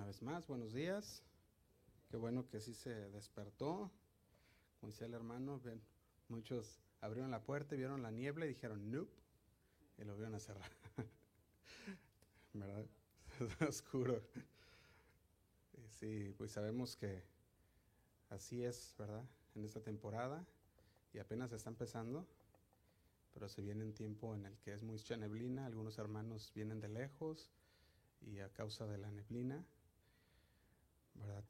una vez más, buenos días. Qué bueno que sí se despertó. Como decía el hermano, muchos abrieron la puerta y vieron la niebla y dijeron, nope, y lo vieron a cerrar. ¿Verdad? Es oscuro. Sí, pues sabemos que así es, ¿verdad? En esta temporada y apenas está empezando, pero se viene un tiempo en el que es mucha neblina, algunos hermanos vienen de lejos y a causa de la neblina,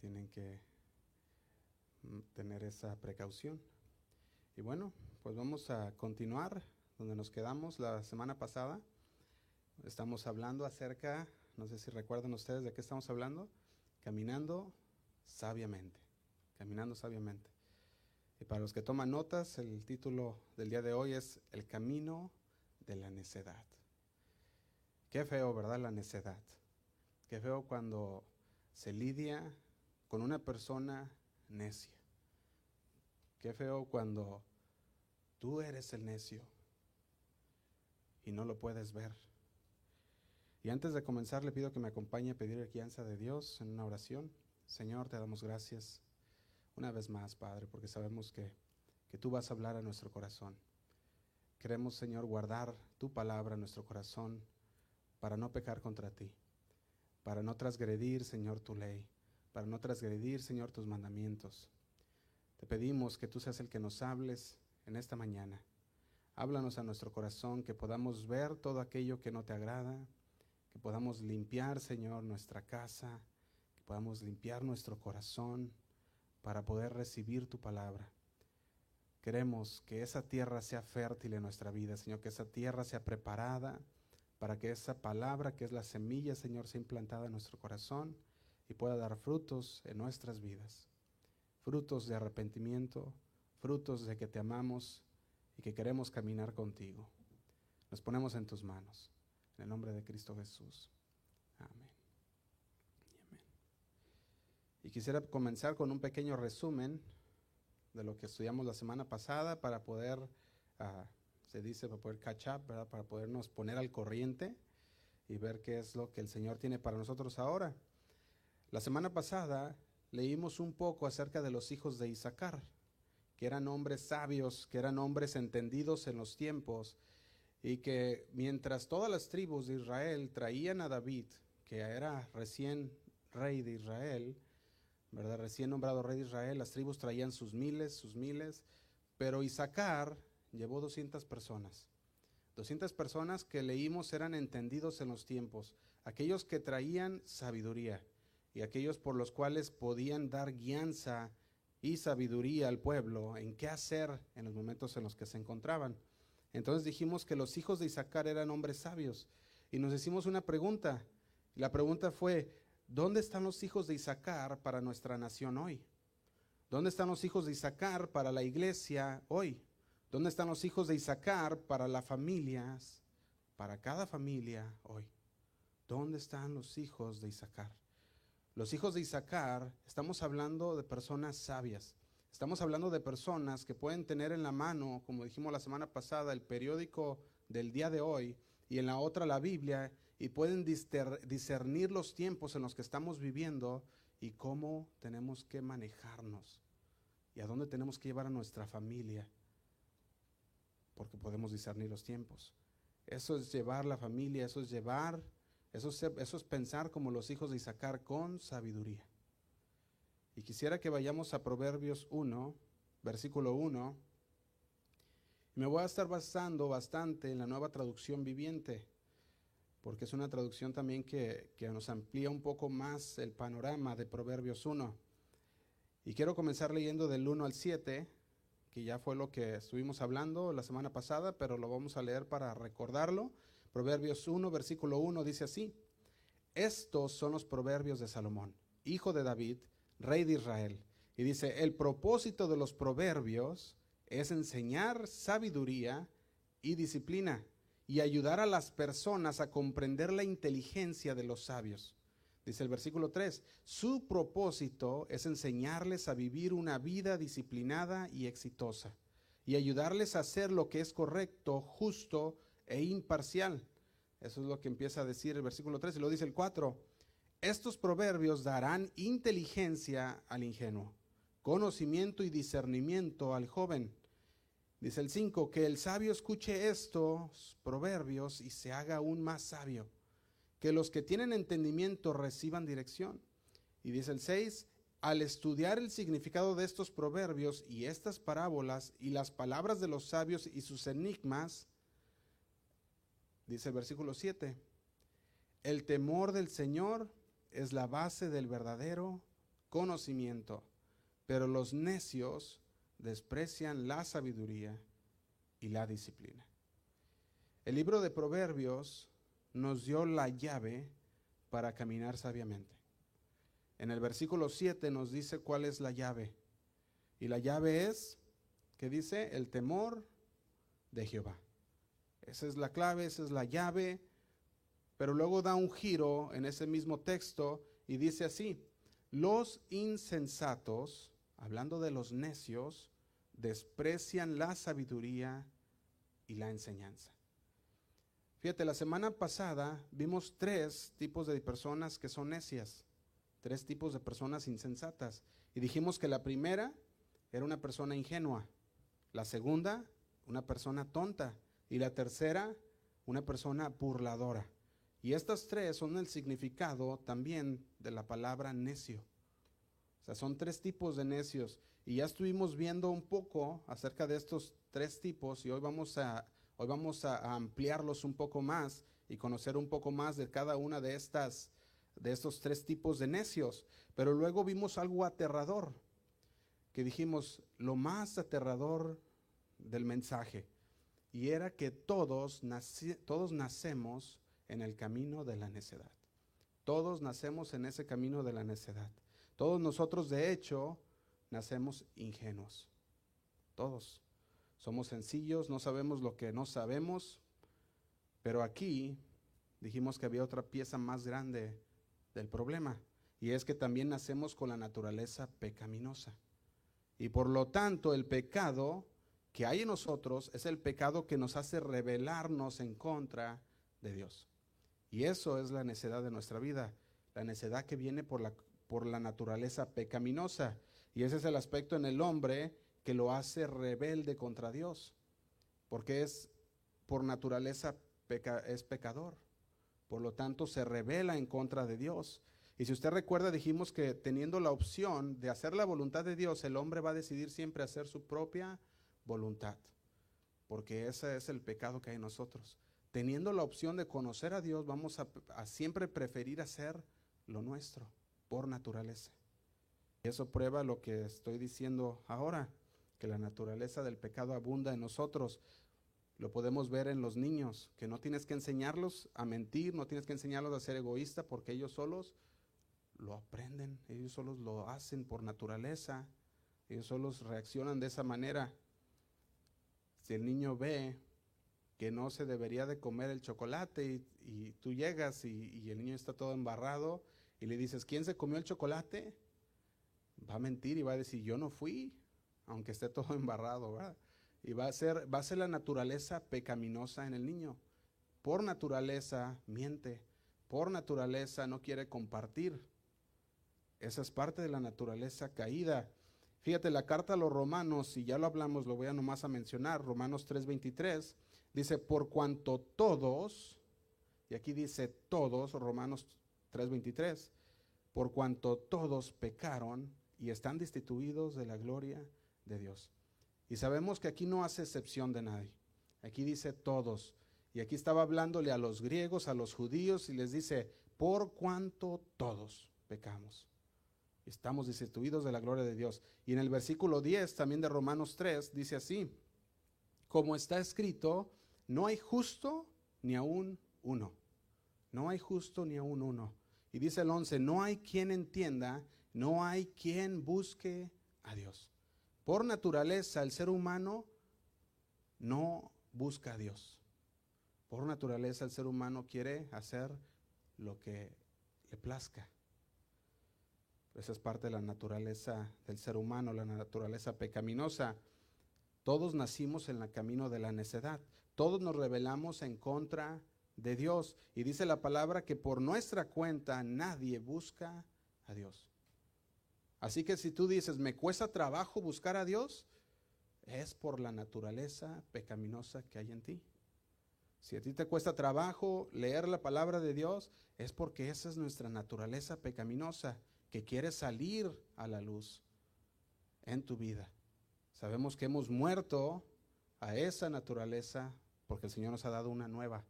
Tienen que mm, tener esa precaución. Y bueno, pues vamos a continuar donde nos quedamos la semana pasada. Estamos hablando acerca, no sé si recuerdan ustedes de qué estamos hablando, caminando sabiamente, caminando sabiamente. Y para los que toman notas, el título del día de hoy es El camino de la necedad. Qué feo, ¿verdad? La necedad. Qué feo cuando se lidia con una persona necia. Qué feo cuando tú eres el necio y no lo puedes ver. Y antes de comenzar, le pido que me acompañe a pedir guianza de Dios en una oración. Señor, te damos gracias una vez más, Padre, porque sabemos que, que tú vas a hablar a nuestro corazón. Queremos, Señor, guardar tu palabra en nuestro corazón para no pecar contra ti, para no transgredir, Señor, tu ley, para no transgredir, Señor, tus mandamientos. Te pedimos que tú seas el que nos hables en esta mañana. Háblanos a nuestro corazón, que podamos ver todo aquello que no te agrada, que podamos limpiar, Señor, nuestra casa, que podamos limpiar nuestro corazón para poder recibir tu palabra. Queremos que esa tierra sea fértil en nuestra vida, Señor, que esa tierra sea preparada para que esa palabra que es la semilla, Señor, sea implantada en nuestro corazón y pueda dar frutos en nuestras vidas. Frutos de arrepentimiento, frutos de que te amamos y que queremos caminar contigo. Nos ponemos en tus manos. En el nombre de Cristo Jesús. Amén. Y quisiera comenzar con un pequeño resumen de lo que estudiamos la semana pasada para poder, uh, se dice, para poder catch up, ¿verdad? para podernos poner al corriente y ver qué es lo que el Señor tiene para nosotros ahora. La semana pasada leímos un poco acerca de los hijos de Isaacar, que eran hombres sabios, que eran hombres entendidos en los tiempos, y que mientras todas las tribus de Israel traían a David, que era recién rey de Israel, ¿verdad? Recién nombrado rey de Israel, las tribus traían sus miles, sus miles, pero Isaacar llevó 200 personas. 200 personas que leímos eran entendidos en los tiempos, aquellos que traían sabiduría y aquellos por los cuales podían dar guianza y sabiduría al pueblo en qué hacer en los momentos en los que se encontraban. Entonces dijimos que los hijos de Isaacar eran hombres sabios y nos hicimos una pregunta. La pregunta fue, ¿Dónde están los hijos de Isaacar para nuestra nación hoy? ¿Dónde están los hijos de Isaacar para la iglesia hoy? ¿Dónde están los hijos de Isaacar para las familias, para cada familia hoy? ¿Dónde están los hijos de Isaacar? Los hijos de Isaacar, estamos hablando de personas sabias. Estamos hablando de personas que pueden tener en la mano, como dijimos la semana pasada, el periódico del día de hoy y en la otra la Biblia y pueden discernir los tiempos en los que estamos viviendo y cómo tenemos que manejarnos y a dónde tenemos que llevar a nuestra familia, porque podemos discernir los tiempos. Eso es llevar la familia, eso es llevar, eso es, eso es pensar como los hijos de Isaacar con sabiduría. Y quisiera que vayamos a Proverbios 1, versículo 1. Me voy a estar basando bastante en la nueva traducción viviente porque es una traducción también que, nos amplía un poco más el panorama de Proverbios 1. Y quiero comenzar leyendo del 1 al 7, que ya fue lo que estuvimos hablando la semana pasada, pero lo vamos a leer para recordarlo. Proverbios 1, versículo 1 dice así, estos son los proverbios de Salomón, hijo de David, rey de Israel. Y dice, el propósito de los proverbios es enseñar sabiduría y disciplina y ayudar a las personas a comprender la inteligencia de los sabios. Dice el versículo 3, su propósito es enseñarles a vivir una vida disciplinada y exitosa y ayudarles a hacer lo que es correcto, justo e imparcial. Eso es lo que empieza a decir el versículo 3 y lo dice el 4. estos proverbios darán inteligencia al ingenuo, conocimiento y discernimiento al joven. Dice el 5, que el sabio escuche estos proverbios y se haga aún más sabio, que los que tienen entendimiento reciban dirección. Y dice el 6, al estudiar el significado de estos proverbios y estas parábolas y las palabras de los sabios y sus enigmas, dice el versículo 7, el temor del Señor es la base del verdadero conocimiento, pero los necios desprecian la sabiduría y la disciplina. El libro de Proverbios nos dio la llave para caminar sabiamente. En el versículo 7 nos dice cuál es la llave. Y la llave es, que dice, el temor de Jehová. Esa es la clave, esa es la llave. Pero luego da un giro en ese mismo texto y dice así, los insensatos, hablando de los necios, desprecian la sabiduría y la enseñanza. Fíjate, la semana pasada vimos tres tipos de personas que son necias tres tipos de personas insensatas. Y dijimos que la primera era una persona ingenua, la segunda, una persona tonta, y la tercera, una persona burladora. Y estas tres son el significado también de la palabra necio. O sea, son tres tipos de necios. Y ya estuvimos viendo un poco acerca de estos tres tipos y hoy vamos a, hoy vamos a ampliarlos un poco más y conocer un poco más de cada una de estas de estos tres tipos de necios. Pero luego vimos algo aterrador, que dijimos lo más aterrador del mensaje, y era que todos, todos nacemos en el camino de la necedad. Todos nacemos en ese camino de la necedad. Todos nosotros, de hecho, nacemos ingenuos. Todos. Somos sencillos, no sabemos lo que no sabemos, pero aquí dijimos que había otra pieza más grande del problema. Y es que también nacemos con la naturaleza pecaminosa. Y por lo tanto el pecado que hay en nosotros es el pecado que nos hace rebelarnos en contra de Dios. Y eso es la necedad de nuestra vida, la necedad que viene por la, por la naturaleza pecaminosa. Y ese es el aspecto en el hombre que lo hace rebelde contra Dios, porque es por naturaleza es pecador. Por lo tanto, se revela en contra de Dios. Y si usted recuerda, dijimos que teniendo la opción de hacer la voluntad de Dios, el hombre va a decidir siempre hacer su propia voluntad. Porque ese es el pecado que hay en nosotros. Teniendo la opción de conocer a Dios, vamos a, siempre preferir hacer lo nuestro, por naturaleza. Y eso prueba lo que estoy diciendo ahora, que la naturaleza del pecado abunda en nosotros. Lo podemos ver en los niños, que no tienes que enseñarlos a mentir, no tienes que enseñarlos a ser egoísta, porque ellos solos lo aprenden, ellos solos lo hacen por naturaleza, ellos solos reaccionan de esa manera. Si el niño ve que no se debería de comer el chocolate y, tú llegas y, y, el niño está todo embarrado y le dices, ¿quién se comió el chocolate? Va a mentir y va a decir, yo no fui, aunque esté todo embarrado, ¿verdad? Y va a ser, va a ser la naturaleza pecaminosa en el niño. Por naturaleza miente, por naturaleza no quiere compartir. Esa es parte de la naturaleza caída. Fíjate, la carta a los romanos, si ya lo hablamos, lo voy a nomás a mencionar, Romanos 3:23, dice, por cuanto todos, y aquí dice todos, Romanos 3:23, por cuanto todos pecaron y están destituidos de la gloria de Dios. Y sabemos que aquí no hace excepción de nadie. Aquí dice todos. Y aquí estaba hablándole a los griegos, a los judíos, y les dice, por cuanto todos pecamos. Estamos destituidos de la gloria de Dios. Y en el versículo 10 también de Romanos 3 dice así, como está escrito, no hay justo ni aún uno. No hay justo ni aún uno. Y dice el 11, no hay quien entienda, no hay quien busque a Dios. Por naturaleza, el ser humano no busca a Dios. Por naturaleza, el ser humano quiere hacer lo que le plazca. Esa es parte de la naturaleza del ser humano, la naturaleza pecaminosa. Todos nacimos en el camino de la necedad. Todos nos rebelamos en contra de Dios. Y dice la palabra que por nuestra cuenta nadie busca a Dios. Así que si tú dices, me cuesta trabajo buscar a Dios, es por la naturaleza pecaminosa que hay en ti. Si a ti te cuesta trabajo leer la palabra de Dios, es porque esa es nuestra naturaleza pecaminosa, que quiere salir a la luz en tu vida. Sabemos que hemos muerto a esa naturaleza porque el Señor nos ha dado una nueva.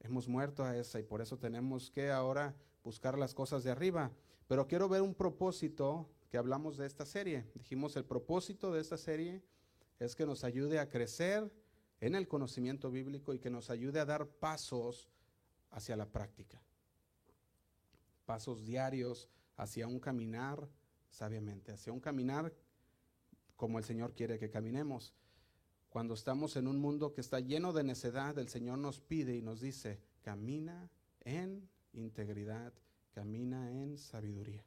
Hemos muerto a esa y por eso tenemos que ahora buscar las cosas de arriba. Pero quiero ver un propósito que hablamos de esta serie. Dijimos, el propósito de esta serie es que nos ayude a crecer en el conocimiento bíblico y que nos ayude a dar pasos hacia la práctica. Pasos diarios hacia un caminar sabiamente, hacia un caminar como el Señor quiere que caminemos. Cuando estamos en un mundo que está lleno de necedad, el Señor nos pide y nos dice, camina en integridad, camina en sabiduría.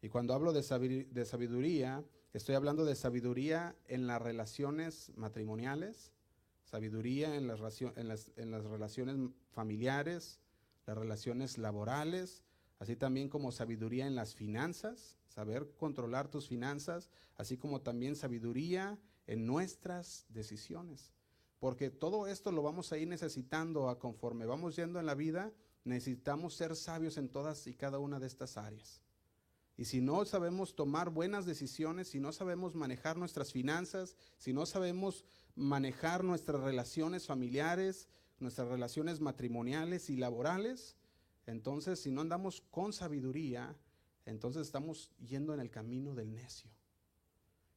Y cuando hablo de sabiduría, estoy hablando de sabiduría en las relaciones matrimoniales, sabiduría en las, en las relaciones familiares, las relaciones laborales, así también como sabiduría en las finanzas, saber controlar tus finanzas, así como también sabiduría en nuestras decisiones. Porque todo esto lo vamos a ir necesitando a conforme vamos yendo en la vida, necesitamos ser sabios en todas y cada una de estas áreas. Y si no sabemos tomar buenas decisiones, si no sabemos manejar nuestras finanzas, si no sabemos manejar nuestras relaciones familiares, nuestras relaciones matrimoniales y laborales, entonces, si no andamos con sabiduría, entonces estamos yendo en el camino del necio.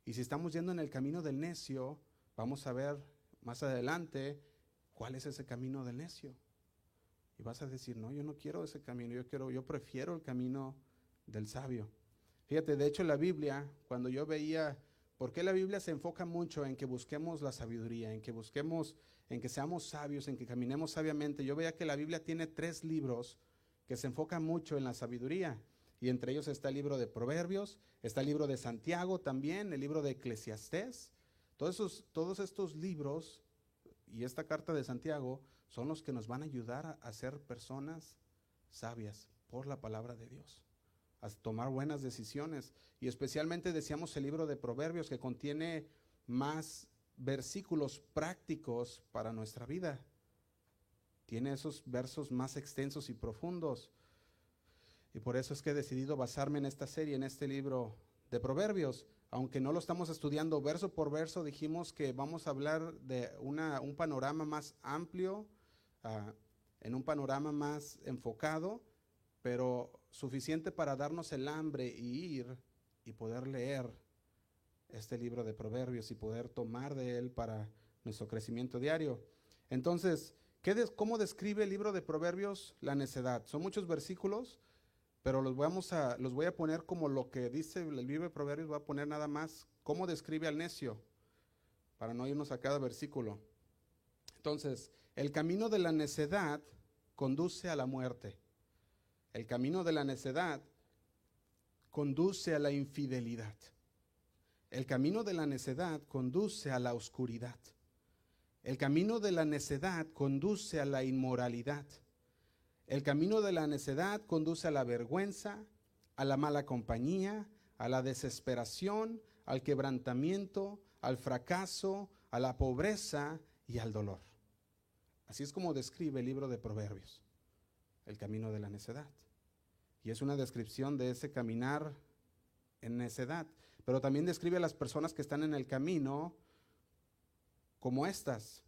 Y si estamos yendo en el camino del necio, vamos a ver más adelante cuál es ese camino del necio. Y vas a decir, no, yo no quiero ese camino, yo quiero, yo prefiero el camino del sabio. Fíjate, de hecho la Biblia, cuando yo veía, ¿por qué la Biblia se enfoca mucho en que busquemos la sabiduría, en que busquemos, en que seamos sabios, en que caminemos sabiamente? Yo veía que la Biblia tiene tres libros que se enfoca mucho en la sabiduría. Y entre ellos está el libro de Proverbios, está el libro de Santiago también, el libro de Eclesiastés. Todos, todos estos libros y esta carta de Santiago son los que nos van a ayudar a, ser personas sabias por la palabra de Dios, a tomar buenas decisiones. Y especialmente decíamos el libro de Proverbios que contiene más versículos prácticos para nuestra vida. Tiene esos versos más extensos y profundos. Y por eso es que he decidido basarme en esta serie, en este libro de Proverbios. Aunque no lo estamos estudiando verso por verso, dijimos que vamos a hablar de una, un panorama más amplio, ah, en un panorama más enfocado, pero suficiente para darnos el hambre y ir y poder leer este libro de Proverbios y poder tomar de él para nuestro crecimiento diario. Entonces, ¿Cómo describe el libro de Proverbios la necedad? Son muchos versículos, pero los, vamos a, los voy a poner como lo que dice el libro de Proverbios, voy a poner nada más cómo describe al necio, para no irnos a cada versículo. Entonces, el camino de la necedad conduce a la muerte. El camino de la necedad conduce a la infidelidad. El camino de la necedad conduce a la oscuridad. El camino de la necedad conduce a la inmoralidad. El camino de la necedad conduce a la vergüenza, a la mala compañía, a la desesperación, al quebrantamiento, al fracaso, a la pobreza y al dolor. Así es como describe el libro de Proverbios, el camino de la necedad. Y es una descripción de ese caminar en necedad. Pero también describe a las personas que están en el camino como estas.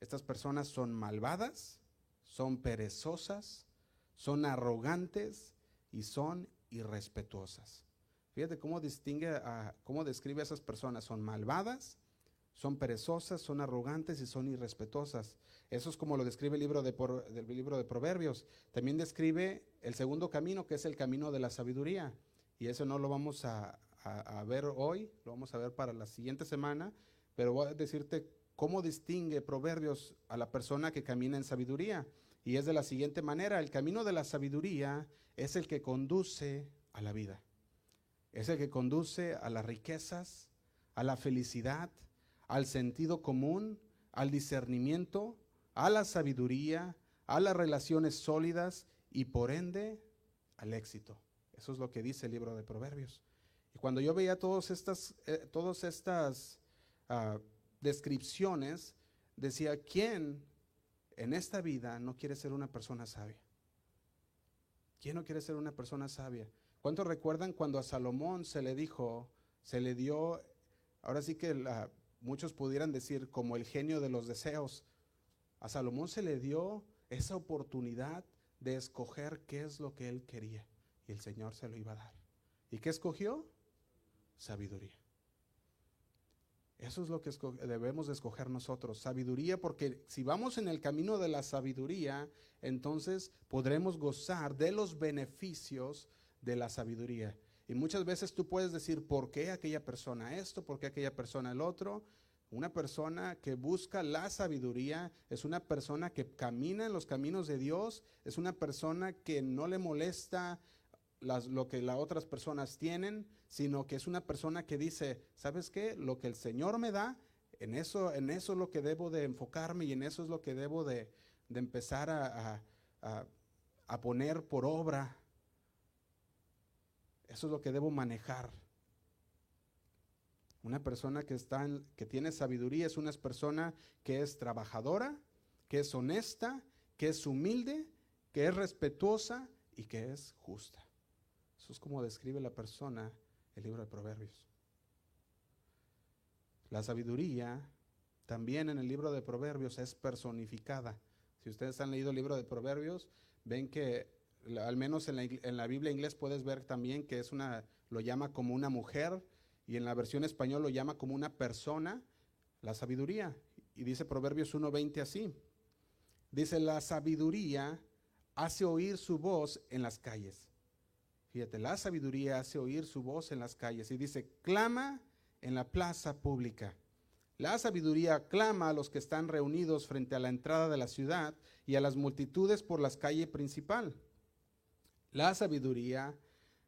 Estas personas son malvadas, son perezosas, son arrogantes y son irrespetuosas. Fíjate cómo distingue cómo describe a esas personas. Son malvadas, son perezosas, son arrogantes y son irrespetuosas. Eso es como lo describe el libro de, del libro de Proverbios. También describe el segundo camino, que es el camino de la sabiduría. Y eso no lo vamos a, a ver hoy, lo vamos a ver para la siguiente semana, pero voy a decirte ¿Cómo distingue Proverbios a la persona que camina en sabiduría? Y es de la siguiente manera, el camino de la sabiduría es el que conduce a la vida. Es el que conduce a las riquezas, a la felicidad, al sentido común, al discernimiento, a la sabiduría, a las relaciones sólidas y por ende al éxito. Eso es lo que dice el libro de Proverbios. Y cuando yo veía todas estas, eh, todas estas ah, descripciones, decía, ¿quién en esta vida no quiere ser una persona sabia? ¿Quién no quiere ser una persona sabia? ¿Cuántos recuerdan cuando a Salomón se le dijo, se le dio, ahora sí que muchos pudieran decir como el genio de los deseos, a Salomón se le dio esa oportunidad de escoger qué es lo que él quería y el Señor se lo iba a dar. ¿Y qué escogió? Sabiduría. Eso es lo que debemos de escoger nosotros, sabiduría, porque si vamos en el camino de la sabiduría, entonces podremos gozar de los beneficios de la sabiduría. Y muchas veces tú puedes decir, ¿por qué aquella persona esto? ¿Por qué aquella persona el otro? Una persona que busca la sabiduría es una persona que camina en los caminos de Dios, es una persona que no le molesta lo que las otras personas tienen, sino que es una persona que dice, ¿sabes qué? Lo que el Señor me da, en eso, en eso es lo que debo de enfocarme y en eso es lo que debo de, empezar a, a poner por obra. Eso es lo que debo manejar. Una persona que, está que tiene sabiduría es una persona que es trabajadora, que es honesta, que es humilde, que es respetuosa y que es justa. Eso es como describe la persona el libro de Proverbios. La sabiduría también en el libro de Proverbios es personificada. Si ustedes han leído el libro de Proverbios, ven que al menos en la, Biblia inglés puedes ver también que es una, lo llama como una mujer, y en la versión español lo llama como una persona, la sabiduría. Y dice Proverbios 1.20 así. Dice, la sabiduría hace oír su voz en las calles. Fíjate, la sabiduría hace oír su voz en las calles. Y dice, clama en la plaza pública. La sabiduría clama a los que están reunidos frente a la entrada de la ciudad y a las multitudes por las calles principal. La sabiduría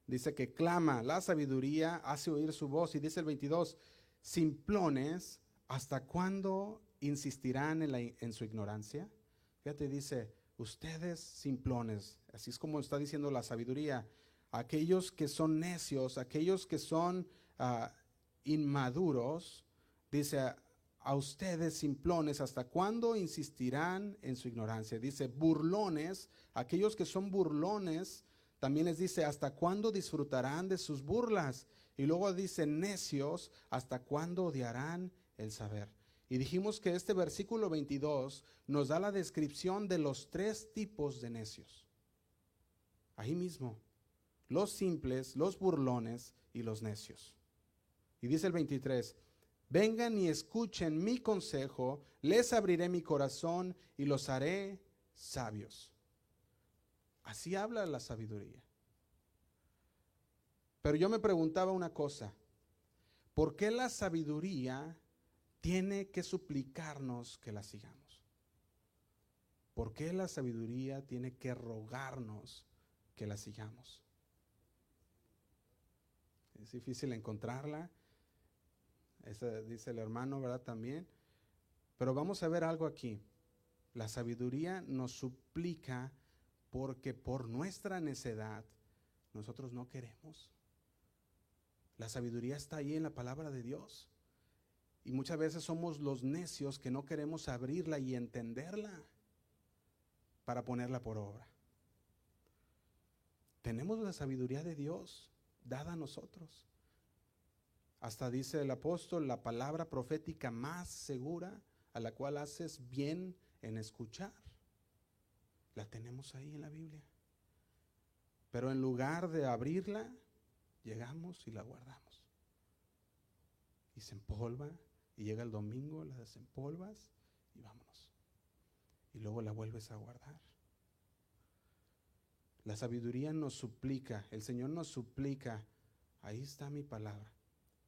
dice que clama, la sabiduría hace oír su voz. Y dice el 22, simplones, ¿hasta cuándo insistirán en, su ignorancia? Fíjate, dice, ustedes simplones, así es como está diciendo la sabiduría, aquellos que son necios, aquellos que son ah, inmaduros, dice, a ustedes simplones, ¿hasta cuándo insistirán en su ignorancia? Dice, burlones, aquellos que son burlones, también les dice, ¿hasta cuándo disfrutarán de sus burlas? Y luego dice, necios, ¿hasta cuándo odiarán el saber? Y dijimos que este versículo 22 nos da la descripción de los tres tipos de necios. Ahí mismo, los simples, los burlones y los necios. Y dice el 23, vengan y escuchen mi consejo, les abriré mi corazón y los haré sabios. Así habla la sabiduría. Pero yo me preguntaba una cosa, ¿por qué la sabiduría tiene que suplicarnos que la sigamos? ¿Por qué la sabiduría tiene que rogarnos que la sigamos? Es difícil encontrarla. Eso dice el hermano, ¿verdad? También. Pero vamos a ver algo aquí. La sabiduría nos suplica porque por nuestra necedad nosotros no queremos. La sabiduría está ahí en la palabra de Dios. Y muchas veces somos los necios que no queremos abrirla y entenderla para ponerla por obra. Tenemos la sabiduría de Dios dada a nosotros. Hasta dice el apóstol, la palabra profética más segura a la cual haces bien en escuchar. La tenemos ahí en la Biblia. Pero en lugar de abrirla, llegamos y la guardamos. Y se empolva, y llega el domingo, la desempolvas y vámonos. Y luego la vuelves a guardar. La sabiduría nos suplica, el Señor nos suplica, ahí está mi palabra,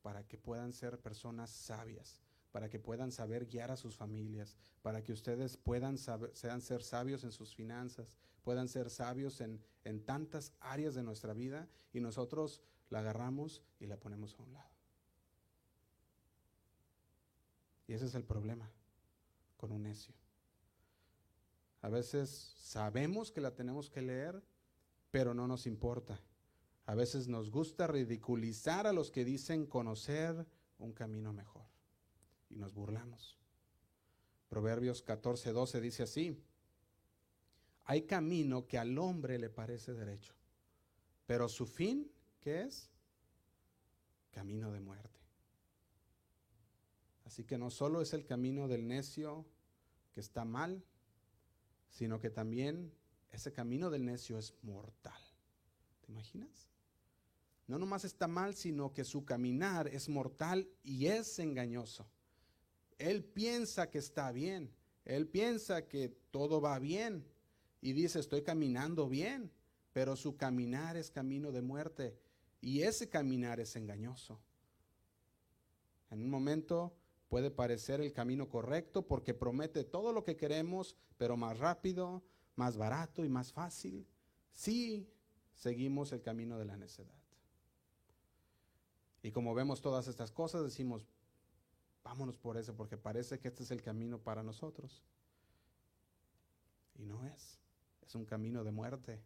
para que puedan ser personas sabias, para que puedan saber guiar a sus familias, para que ustedes puedan sean ser sabios en sus finanzas, puedan ser sabios en, en tantas áreas de nuestra vida y nosotros la agarramos y la ponemos a un lado. Y ese es el problema con un necio. A veces sabemos que la tenemos que leer, pero no nos importa. A veces nos gusta ridiculizar a los que dicen conocer un camino mejor y nos burlamos. Proverbios 14, 12 dice así, hay camino que al hombre le parece derecho, pero su fin, ¿qué es? Camino de muerte. Así que no solo es el camino del necio que está mal, sino que también ese camino del necio es mortal. ¿Te imaginas? No nomás está mal, sino que su caminar es mortal y es engañoso. Él piensa que está bien, él piensa que todo va bien y dice, estoy caminando bien, pero su caminar es camino de muerte y ese caminar es engañoso. En un momento puede parecer el camino correcto porque promete todo lo que queremos, pero más rápido, más barato y más fácil. Si seguimos el camino de la necedad. Y como vemos todas estas cosas, decimos, vámonos por eso, porque parece que este es el camino para nosotros. Y no es. Es un camino de muerte.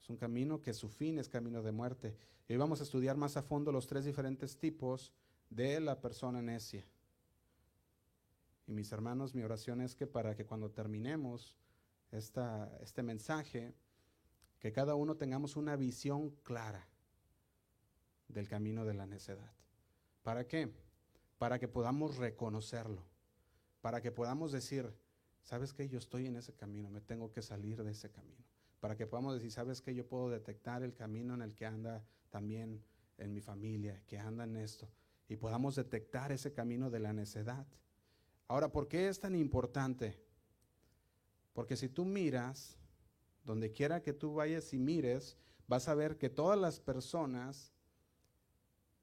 Es un camino que su fin es camino de muerte. Y hoy vamos a estudiar más a fondo los tres diferentes tipos de la persona necia. Y mis hermanos, mi oración es que para que cuando terminemos esta, este mensaje, que cada uno tengamos una visión clara del camino de la necedad. ¿Para qué? Para que podamos reconocerlo, para que podamos decir, ¿sabes qué? Yo estoy en ese camino, me tengo que salir de ese camino. Para que podamos decir, ¿sabes qué? Yo puedo detectar el camino en el que anda también en mi familia, que anda en esto, y podamos detectar ese camino de la necedad. Ahora, ¿por qué es tan importante? Porque si tú miras, donde quiera que tú vayas y mires, vas a ver que todas las personas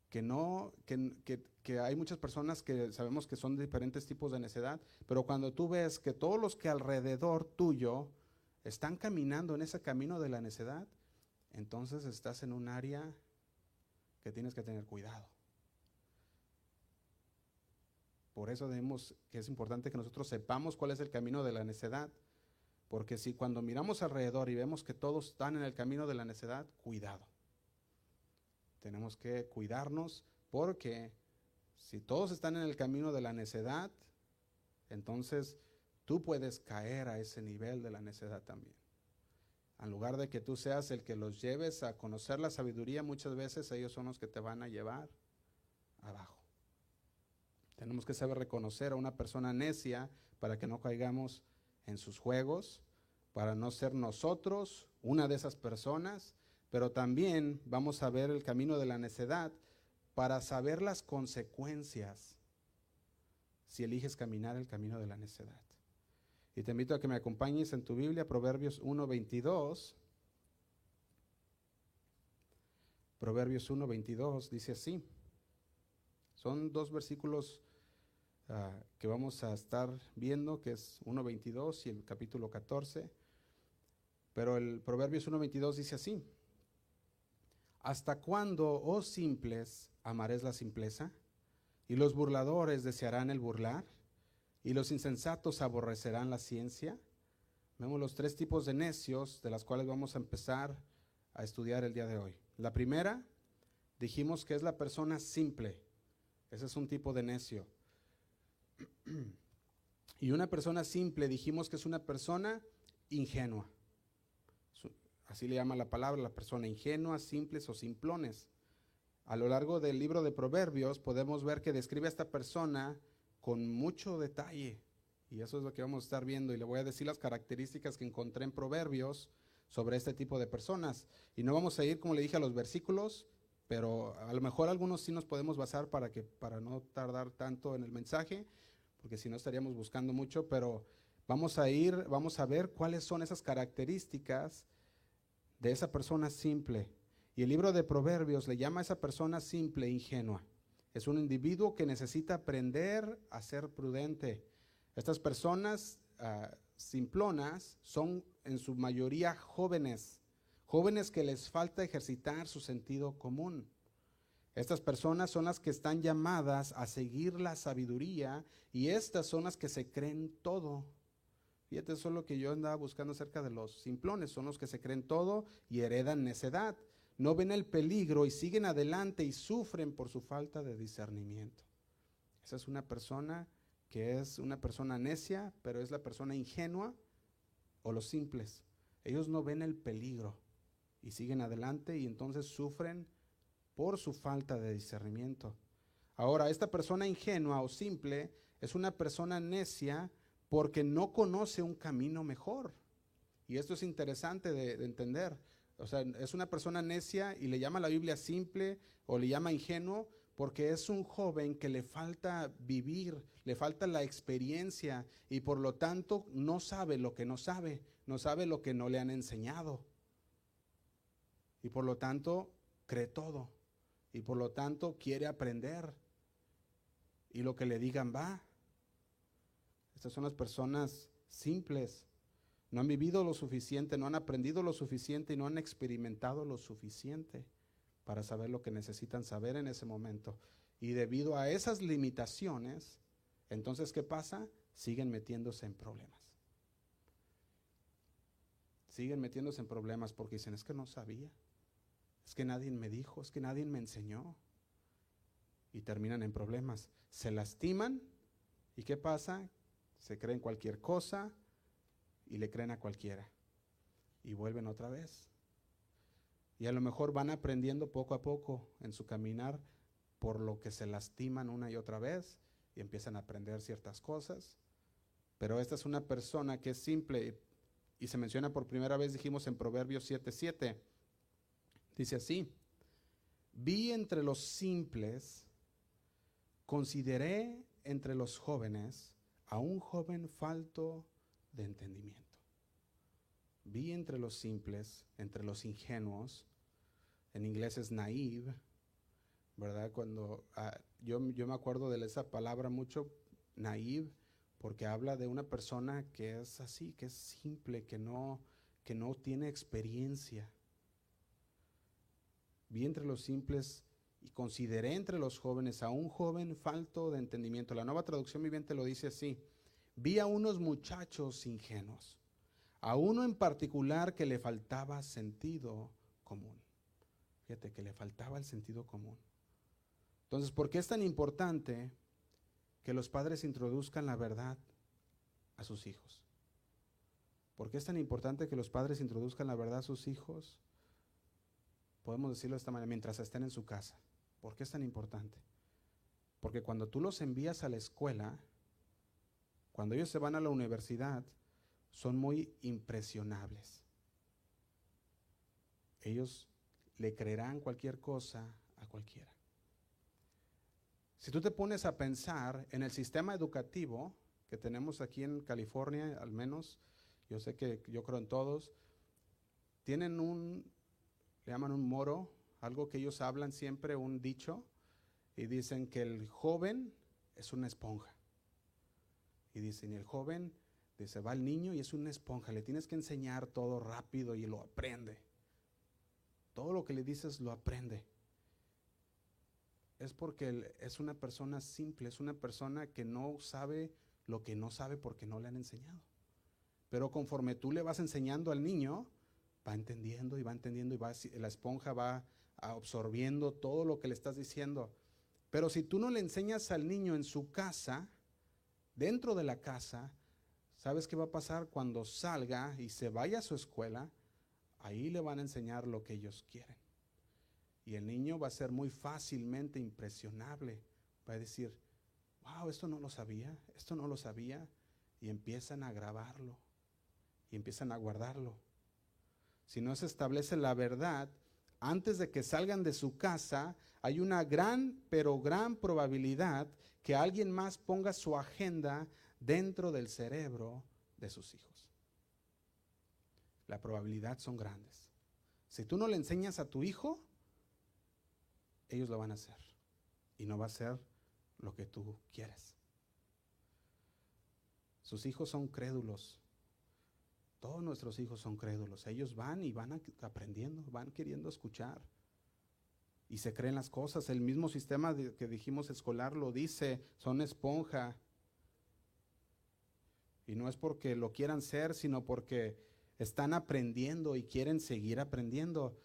que no, que, hay muchas personas que sabemos que son diferentes tipos de necedad, pero cuando tú ves que todos los que alrededor tuyo están caminando en ese camino de la necedad, entonces estás en un área que tienes que tener cuidado. Por eso debemos que es importante que nosotros sepamos cuál es el camino de la necedad, porque si cuando miramos alrededor y vemos que todos están en el camino de la necedad, cuidado tenemos que cuidarnos porque si todos están en el camino de la necedad, entonces tú puedes caer a ese nivel de la necedad también. En lugar de que tú seas el que los lleves a conocer la sabiduría, muchas veces ellos son los que te van a llevar abajo. Tenemos que saber reconocer a una persona necia para que no caigamos en sus juegos, para no ser nosotros una de esas personas pero también vamos a ver el camino de la necedad para saber las consecuencias si eliges caminar el camino de la necedad. Y te invito a que me acompañes en tu Biblia, Proverbios 1.22. Proverbios 1.22 dice así. Son dos versículos ah, que vamos a estar viendo, que es 1.22 y el capítulo 14. Pero el Proverbios 1.22 dice así. ¿Hasta cuándo, oh simples, amaréis la simpleza? ¿Y los burladores desearán el burlar? ¿Y los insensatos aborrecerán la ciencia? Vemos los tres tipos de necios de las cuales vamos a empezar a estudiar el día de hoy. La primera, dijimos que es la persona simple. Ese es un tipo de necio. Y una persona simple, dijimos que es una persona ingenua. Así le llama la palabra, la persona ingenua, simples o simplones. A lo largo del libro de Proverbios podemos ver que describe a esta persona con mucho detalle. Y eso es lo que vamos a estar viendo. Y le voy a decir las características que encontré en Proverbios sobre este tipo de personas. Y no vamos a ir, como le dije, a los versículos, pero a lo mejor algunos sí nos podemos basar para, que, para no tardar tanto en el mensaje, porque si no estaríamos buscando mucho, pero vamos a ir, vamos a ver cuáles son esas características de esa persona simple. Y el libro de Proverbios le llama a esa persona simple, ingenua. Es un individuo que necesita aprender a ser prudente. Estas personas ah, simplonas son en su mayoría jóvenes, jóvenes que les falta ejercitar su sentido común. Estas personas son las que están llamadas a seguir la sabiduría y estas son las que se creen todo. Fíjate, eso es lo que yo andaba buscando acerca de los simplones. Son los que se creen todo y heredan necedad. No ven el peligro y siguen adelante y sufren por su falta de discernimiento. Esa es una persona que es una persona necia, pero es la persona ingenua o los simples. Ellos no ven el peligro y siguen adelante y entonces sufren por su falta de discernimiento. Ahora, esta persona ingenua o simple es una persona necia porque no conoce un camino mejor. Y esto es interesante de, entender. O sea, es una persona necia y le llama la Biblia simple o le llama ingenuo porque es un joven que le falta vivir, le falta la experiencia y por lo tanto no sabe lo que no sabe, no sabe lo que no le han enseñado. Y por lo tanto cree todo y por lo tanto quiere aprender y lo que le digan va. Estas son las personas simples. No han vivido lo suficiente, no han aprendido lo suficiente y no han experimentado lo suficiente para saber lo que necesitan saber en ese momento. Y debido a esas limitaciones, entonces, ¿qué pasa? Siguen metiéndose en problemas. Siguen metiéndose en problemas porque dicen, es que no sabía, es que nadie me dijo, es que nadie me enseñó y terminan en problemas. Se lastiman y ¿qué pasa? Se creen cualquier cosa y le creen a cualquiera. Y vuelven otra vez. Y a lo mejor van aprendiendo poco a poco en su caminar por lo que se lastiman una y otra vez y empiezan a aprender ciertas cosas. Pero esta es una persona que es simple y se menciona por primera vez, dijimos en Proverbios 7:7. Dice así: Vi entre los simples Consideré entre los jóvenes a un joven falto de entendimiento. Vi entre los simples, entre los ingenuos, en inglés es naive, ¿verdad? Cuando ah, yo, yo me acuerdo de esa palabra mucho, naive, porque habla de una persona que es así, que es simple, que no, que no tiene experiencia. Vi entre los simples y consideré entre los jóvenes a un joven falto de entendimiento. La nueva traducción viviente lo dice así. Vi a unos muchachos ingenuos, a uno en particular que le faltaba sentido común. Fíjate que le faltaba el sentido común. Entonces, ¿por qué es tan importante que los padres introduzcan la verdad a sus hijos? ¿Por qué es tan importante que los padres introduzcan la verdad a sus hijos? Podemos decirlo de esta manera, mientras estén en su casa. ¿Por qué es tan importante? Porque cuando tú los envías a la escuela, cuando ellos se van a la universidad, son muy impresionables. Ellos le creerán cualquier cosa a cualquiera. Si tú te pones a pensar en el sistema educativo que tenemos aquí en California, al menos, yo sé que yo creo en todos, tienen un, le llaman un moro, algo que ellos hablan siempre, un dicho, y dicen que el joven es una esponja. Y dicen, y el joven, dice, va el niño y es una esponja, le tienes que enseñar todo rápido y lo aprende. Todo lo que le dices lo aprende. Es porque es una persona simple, es una persona que no sabe lo que no sabe porque no le han enseñado. Pero conforme tú le vas enseñando al niño, va entendiendo y va entendiendo y va, la esponja va absorbiendo todo lo que le estás diciendo. Pero si tú no le enseñas al niño en su casa, dentro de la casa, ¿sabes qué va a pasar cuando salga y se vaya a su escuela? Ahí le van a enseñar lo que ellos quieren. Y el niño va a ser muy fácilmente impresionable. Va a decir, wow, esto no lo sabía, esto no lo sabía. Y empiezan a grabarlo y empiezan a guardarlo. Si no se establece la verdad, antes de que salgan de su casa, hay una gran, pero gran probabilidad que alguien más ponga su agenda dentro del cerebro de sus hijos. La probabilidad son grandes. Si tú no le enseñas a tu hijo, ellos lo van a hacer. Y no va a ser lo que tú quieres. Sus hijos son crédulos. Todos nuestros hijos son crédulos. Ellos van y van aprendiendo, van queriendo escuchar. Y se creen las cosas. El mismo sistema que dijimos escolar lo dice, son esponja. Y no es porque lo quieran ser, sino porque están aprendiendo y quieren seguir aprendiendo.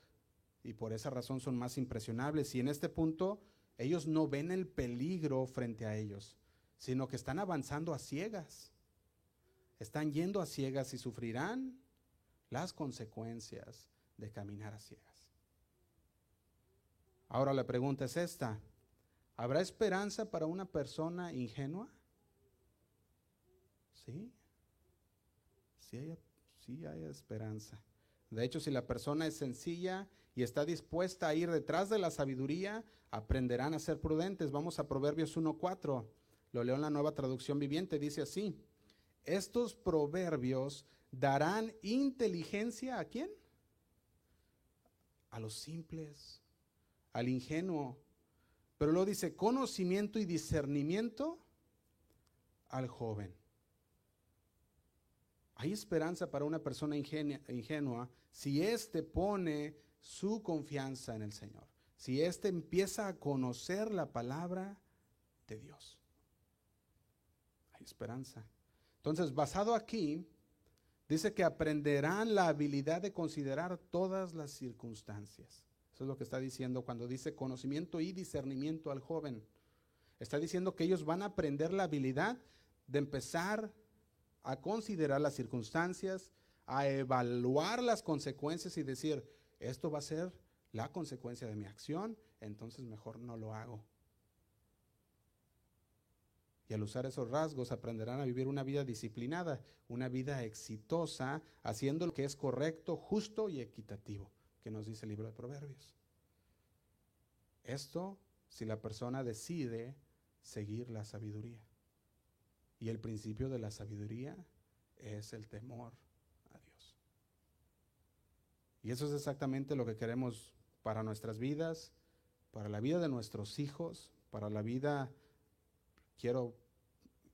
Y por esa razón son más impresionables. Y en este punto ellos no ven el peligro frente a ellos, sino que están avanzando a ciegas. Están yendo a ciegas y sufrirán las consecuencias de caminar a ciegas. Ahora la pregunta es esta. ¿Habrá esperanza para una persona ingenua? Sí. Sí hay, sí hay esperanza. De hecho, si la persona es sencilla y está dispuesta a ir detrás de la sabiduría, aprenderán a ser prudentes. Vamos a Proverbios 1.4. Lo leo en la nueva traducción viviente. Dice así. Estos proverbios darán inteligencia a quién? A los simples, al ingenuo. Pero luego dice conocimiento y discernimiento al joven. Hay esperanza para una persona ingenua si éste pone su confianza en el Señor, si éste empieza a conocer la palabra de Dios. Hay esperanza. Entonces, basado aquí, dice que aprenderán la habilidad de considerar todas las circunstancias. Eso es lo que está diciendo cuando dice conocimiento y discernimiento al joven. Está diciendo que ellos van a aprender la habilidad de empezar a considerar las circunstancias, a evaluar las consecuencias y decir, esto va a ser la consecuencia de mi acción, entonces mejor no lo hago. Y al usar esos rasgos aprenderán a vivir una vida disciplinada, una vida exitosa, haciendo lo que es correcto, justo y equitativo, que nos dice el libro de Proverbios. Esto si la persona decide seguir la sabiduría. Y el principio de la sabiduría es el temor a Dios. Y eso es exactamente lo que queremos para nuestras vidas, para la vida de nuestros hijos, para la vida, quiero,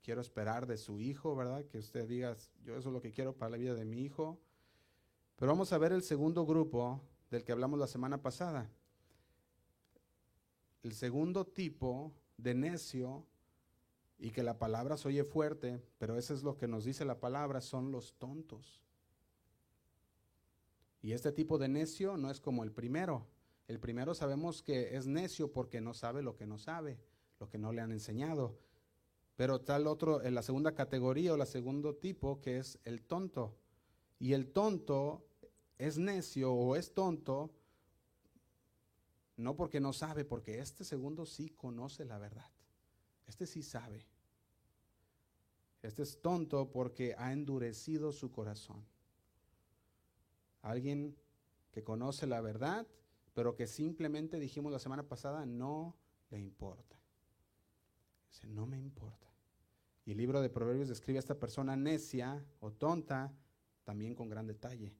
quiero esperar de su hijo, ¿verdad? Que usted diga, yo eso es lo que quiero para la vida de mi hijo. Pero vamos a ver el segundo grupo del que hablamos la semana pasada. El segundo tipo de necio y que la palabra se oye fuerte, pero eso es lo que nos dice la palabra, son los tontos. Y este tipo de necio no es como el primero. El primero sabemos que es necio porque no sabe lo que no sabe, lo que no le han enseñado. Pero tal otro, en la segunda categoría o la segundo tipo, que es el tonto. Y el tonto es necio o es tonto, no porque no sabe, porque este segundo sí conoce la verdad. Este sí sabe. Este es tonto porque ha endurecido su corazón. Alguien que conoce la verdad, pero que simplemente dijimos la semana pasada no le importa. Dice, no me importa. Y el libro de Proverbios describe a esta persona necia o tonta también con gran detalle.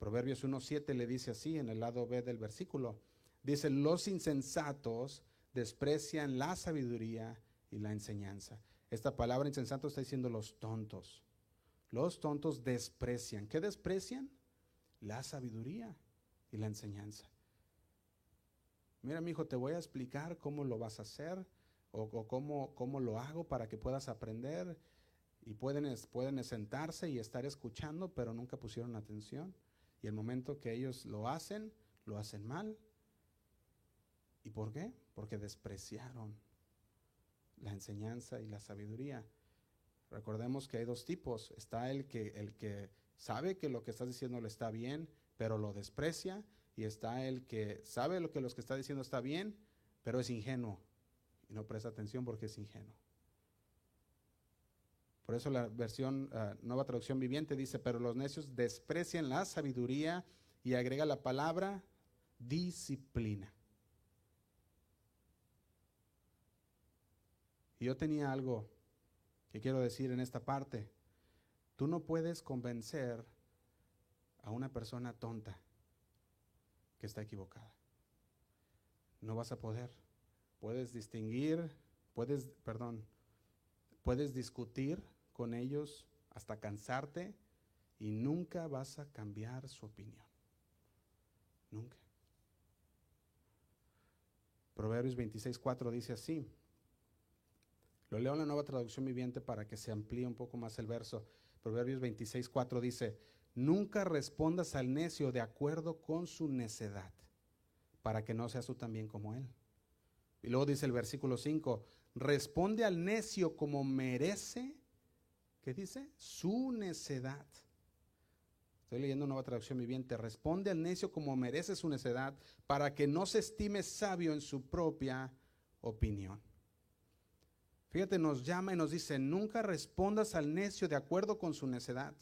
Proverbios 1.7 le dice así en el lado B del versículo. Dice, los insensatos desprecian la sabiduría y la enseñanza. Esta palabra insensato está diciendo los tontos. Los tontos desprecian. ¿Qué desprecian? La sabiduría y la enseñanza. Mira, mi hijo, te voy a explicar cómo lo vas a hacer o, cómo, cómo, lo hago para que puedas aprender. Y pueden, pueden sentarse y estar escuchando, pero nunca pusieron atención. Y el momento que ellos lo hacen, lo hacen mal. ¿Y por qué? Porque despreciaron la enseñanza y la sabiduría. Recordemos que hay dos tipos. Está el que, el que sabe que lo que estás diciendo le está bien, pero lo desprecia. Y está el que sabe lo que lo que está diciendo está bien, pero es ingenuo. Y no presta atención porque es ingenuo. Por eso la versión ah, Nueva Traducción Viviente dice, pero los necios desprecian la sabiduría y agrega la palabra disciplina. Y yo tenía algo que quiero decir en esta parte. Tú no puedes convencer a una persona tonta que está equivocada. No vas a poder. Puedes distinguir, puedes, perdón, puedes discutir con ellos hasta cansarte y nunca vas a cambiar su opinión. Nunca. Proverbios 26.4 dice así, Lo leo en la nueva traducción viviente para que se amplíe un poco más el verso. Proverbios 26, 4 dice, nunca respondas al necio de acuerdo con su necedad, para que no seas tú también como él. Y luego dice el versículo 5, responde al necio como merece, ¿qué dice? Su necedad. Estoy leyendo nueva traducción viviente. Responde al necio como merece su necedad, para que no se estime sabio en su propia opinión. Fíjate, nos llama y nos dice, nunca respondas al necio de acuerdo con su necedad.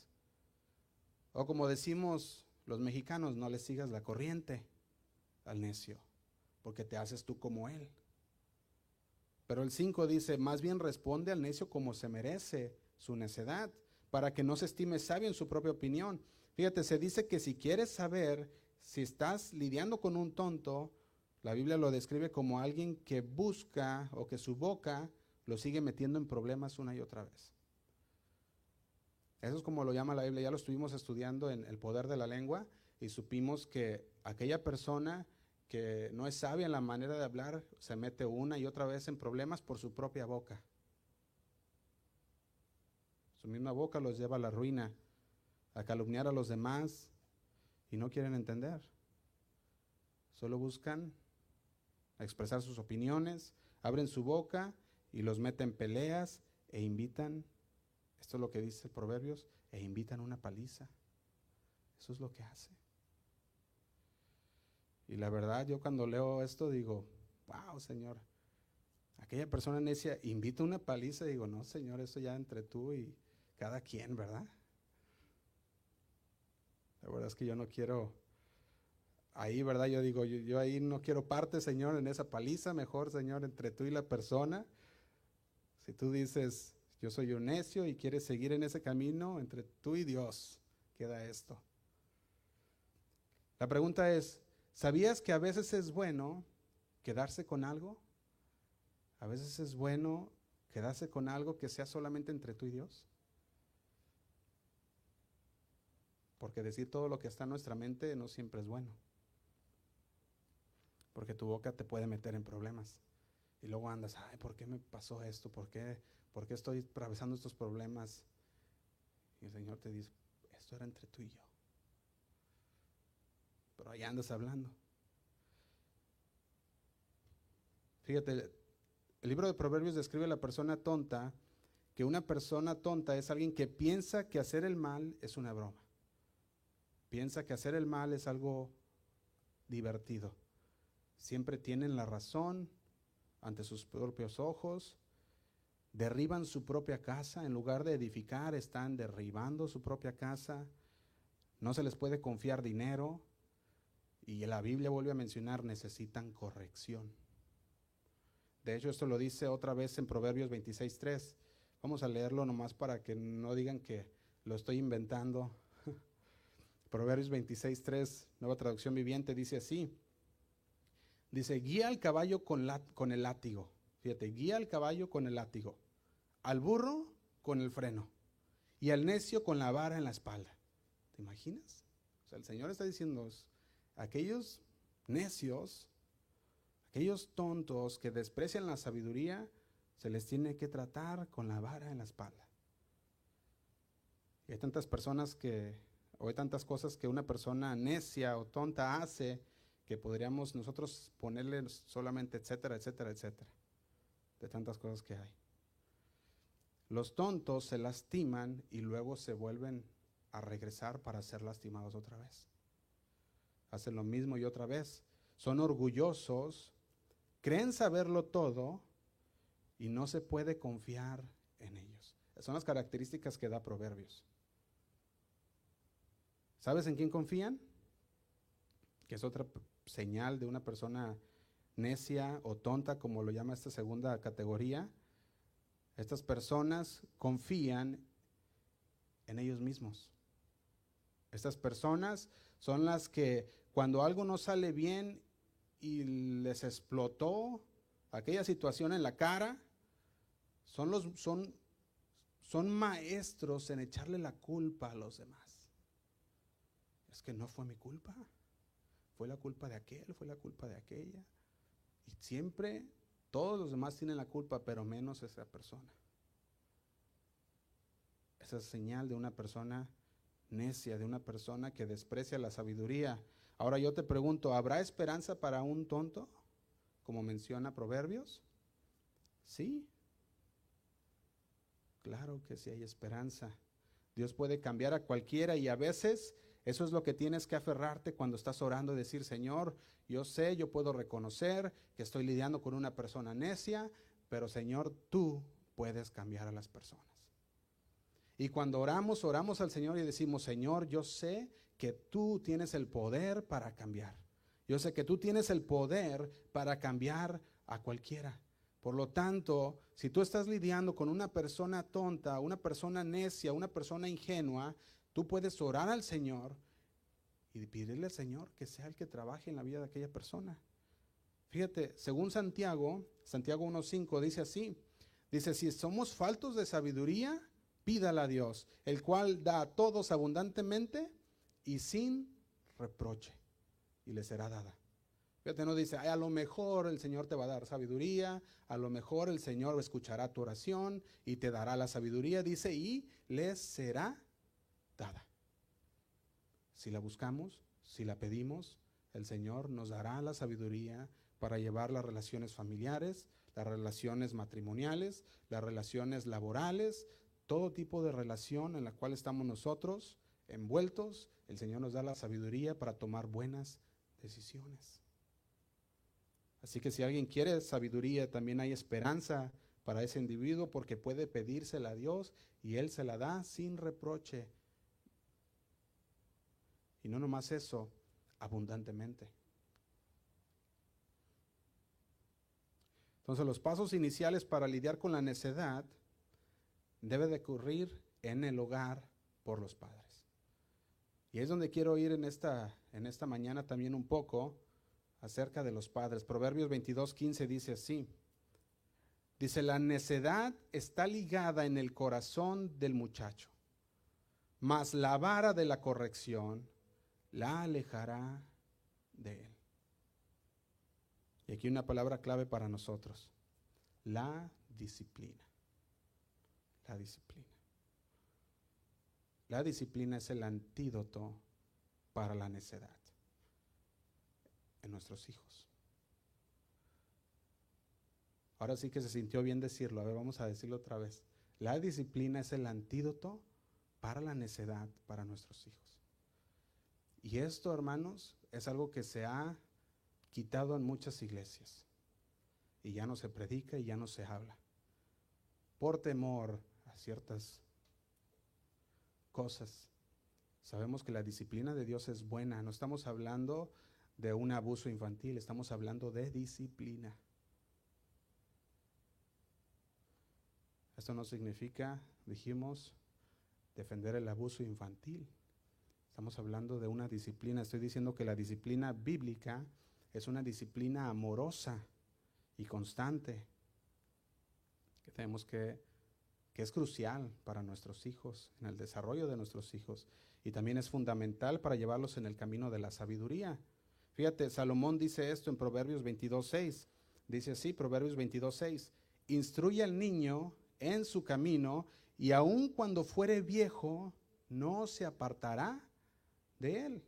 O como decimos los mexicanos, no le sigas la corriente al necio, porque te haces tú como él. Pero el 5 dice, más bien responde al necio como se merece su necedad, para que no se estime sabio en su propia opinión. Fíjate, se dice que si quieres saber si estás lidiando con un tonto, la Biblia lo describe como alguien que busca o que su boca lo sigue metiendo en problemas una y otra vez. Eso es como lo llama la Biblia. Ya lo estuvimos estudiando en el poder de la lengua y supimos que aquella persona que no es sabia en la manera de hablar, se mete una y otra vez en problemas por su propia boca. Su misma boca los lleva a la ruina, a calumniar a los demás y no quieren entender. Solo buscan expresar sus opiniones, abren su boca y los meten en peleas e invitan, esto es lo que dice Proverbios, e invitan una paliza. Eso es lo que hace. Y la verdad, yo cuando leo esto digo, wow, Señor, aquella persona necia invita una paliza, digo, no, Señor, eso ya entre tú y cada quien, ¿verdad? La verdad es que yo no quiero, ahí, ¿verdad? Yo digo, yo, yo ahí no quiero parte, Señor, en esa paliza, mejor, Señor, entre tú y la persona. Si tú dices, yo soy un necio y quieres seguir en ese camino, entre tú y Dios queda esto. La pregunta es, ¿Sabías que a veces es bueno quedarse con algo? A veces es bueno quedarse con algo que sea solamente entre tú y Dios. Porque decir todo lo que está en nuestra mente no siempre es bueno. Porque tu boca te puede meter en problemas. Y luego andas, ay, ¿por qué me pasó esto? ¿Por qué, ¿Por qué estoy atravesando estos problemas? Y el Señor te dice, esto era entre tú y yo pero ahí andas hablando. Fíjate, el libro de Proverbios describe a la persona tonta, que una persona tonta es alguien que piensa que hacer el mal es una broma. Piensa que hacer el mal es algo divertido. Siempre tienen la razón ante sus propios ojos. Derriban su propia casa. En lugar de edificar, están derribando su propia casa. No se les puede confiar dinero y la Biblia vuelve a mencionar, necesitan corrección. De hecho, esto lo dice otra vez en Proverbios 26.3. Vamos a leerlo nomás para que no digan que lo estoy inventando. Proverbios 26.3, nueva traducción viviente, dice así. Dice, guía al caballo con, con el látigo. Fíjate, guía al caballo con el látigo. Al burro con el freno. Y al necio con la vara en la espalda. ¿Te imaginas? O sea, el Señor está diciendo, aquellos necios, aquellos tontos que desprecian la sabiduría, se les tiene que tratar con la vara en la espalda. Y hay tantas personas que, o hay tantas cosas que una persona necia o tonta hace que podríamos nosotros ponerle solamente etcétera, etcétera, etcétera, de tantas cosas que hay. Los tontos se lastiman y luego se vuelven a regresar para ser lastimados otra vez hacen lo mismo y otra vez. Son orgullosos, creen saberlo todo y no se puede confiar en ellos. son las características que da Proverbios. ¿Sabes en quién confían? Que es otra señal de una persona necia o tonta, como lo llama esta segunda categoría. Estas personas confían en ellos mismos. Estas personas son las que cuando algo no sale bien y les explotó aquella situación en la cara, son, los, son, son maestros en echarle la culpa a los demás. Es que no fue mi culpa, fue la culpa de aquel, fue la culpa de aquella. Y siempre Todos los demás tienen la culpa, pero menos esa persona. Esa es señal de una persona necia, de una persona que desprecia la sabiduría. Ahora yo te pregunto, ¿habrá esperanza para un tonto? Como menciona Proverbios. Sí. Claro que sí hay esperanza. Dios puede cambiar a cualquiera y a veces eso es lo que tienes que aferrarte cuando estás orando decir, Señor, yo sé, yo puedo reconocer que estoy lidiando con una persona necia, pero Señor, tú puedes cambiar a las personas. Y cuando oramos, oramos al Señor y decimos, Señor, yo sé que tú tienes el poder para cambiar. Yo sé que tú tienes el poder para cambiar a cualquiera. Por lo tanto, si tú estás lidiando con una persona tonta, una persona necia, una persona ingenua, tú puedes orar al Señor y pedirle al Señor que sea el que trabaje en la vida de aquella persona. Fíjate, según Santiago, Santiago 1.5 dice así, dice, si somos faltos de sabiduría, pídala a Dios, el cual da a todos abundantemente y sin reproche, y le será dada. Fíjate, no dice, a lo mejor el Señor te va a dar sabiduría, a lo mejor el Señor escuchará tu oración y te dará la sabiduría, dice, y les será dada. Si la buscamos, si la pedimos, el Señor nos dará la sabiduría para llevar las relaciones familiares, las relaciones matrimoniales, las relaciones laborales, todo tipo de relación en la cual estamos nosotros envueltos, el Señor nos da la sabiduría para tomar buenas decisiones. Así que si alguien quiere sabiduría, también hay esperanza para ese individuo porque puede pedírsela a Dios y Él se la da sin reproche. Y no nomás eso, abundantemente. Entonces los pasos iniciales para lidiar con la necedad debe de ocurrir en el hogar por los padres. Y es donde quiero ir en esta, en esta mañana también un poco acerca de los padres. Proverbios 22, 15 dice así. Dice, la necedad está ligada en el corazón del muchacho, mas la vara de la corrección la alejará de él. Y aquí una palabra clave para nosotros, la disciplina. La disciplina. La disciplina es el antídoto para la necedad en nuestros hijos. Ahora sí que se sintió bien decirlo, a ver, vamos a decirlo otra vez. La disciplina es el antídoto para la necedad para nuestros hijos. Y esto, hermanos, es algo que se ha quitado en muchas iglesias. Y ya no se predica y ya no se habla. Por temor a ciertas cosas. Sabemos que la disciplina de Dios es buena. No estamos hablando de un abuso infantil, estamos hablando de disciplina. Esto no significa, dijimos, defender el abuso infantil. Estamos hablando de una disciplina. Estoy diciendo que la disciplina bíblica es una disciplina amorosa y constante que tenemos que, que es crucial para nuestros hijos, en el desarrollo de nuestros hijos, y también es fundamental para llevarlos en el camino de la sabiduría. Fíjate, Salomón dice esto en Proverbios 22.6. Dice así, Proverbios 22.6. Instruye al niño en su camino y aun cuando fuere viejo, no se apartará de él.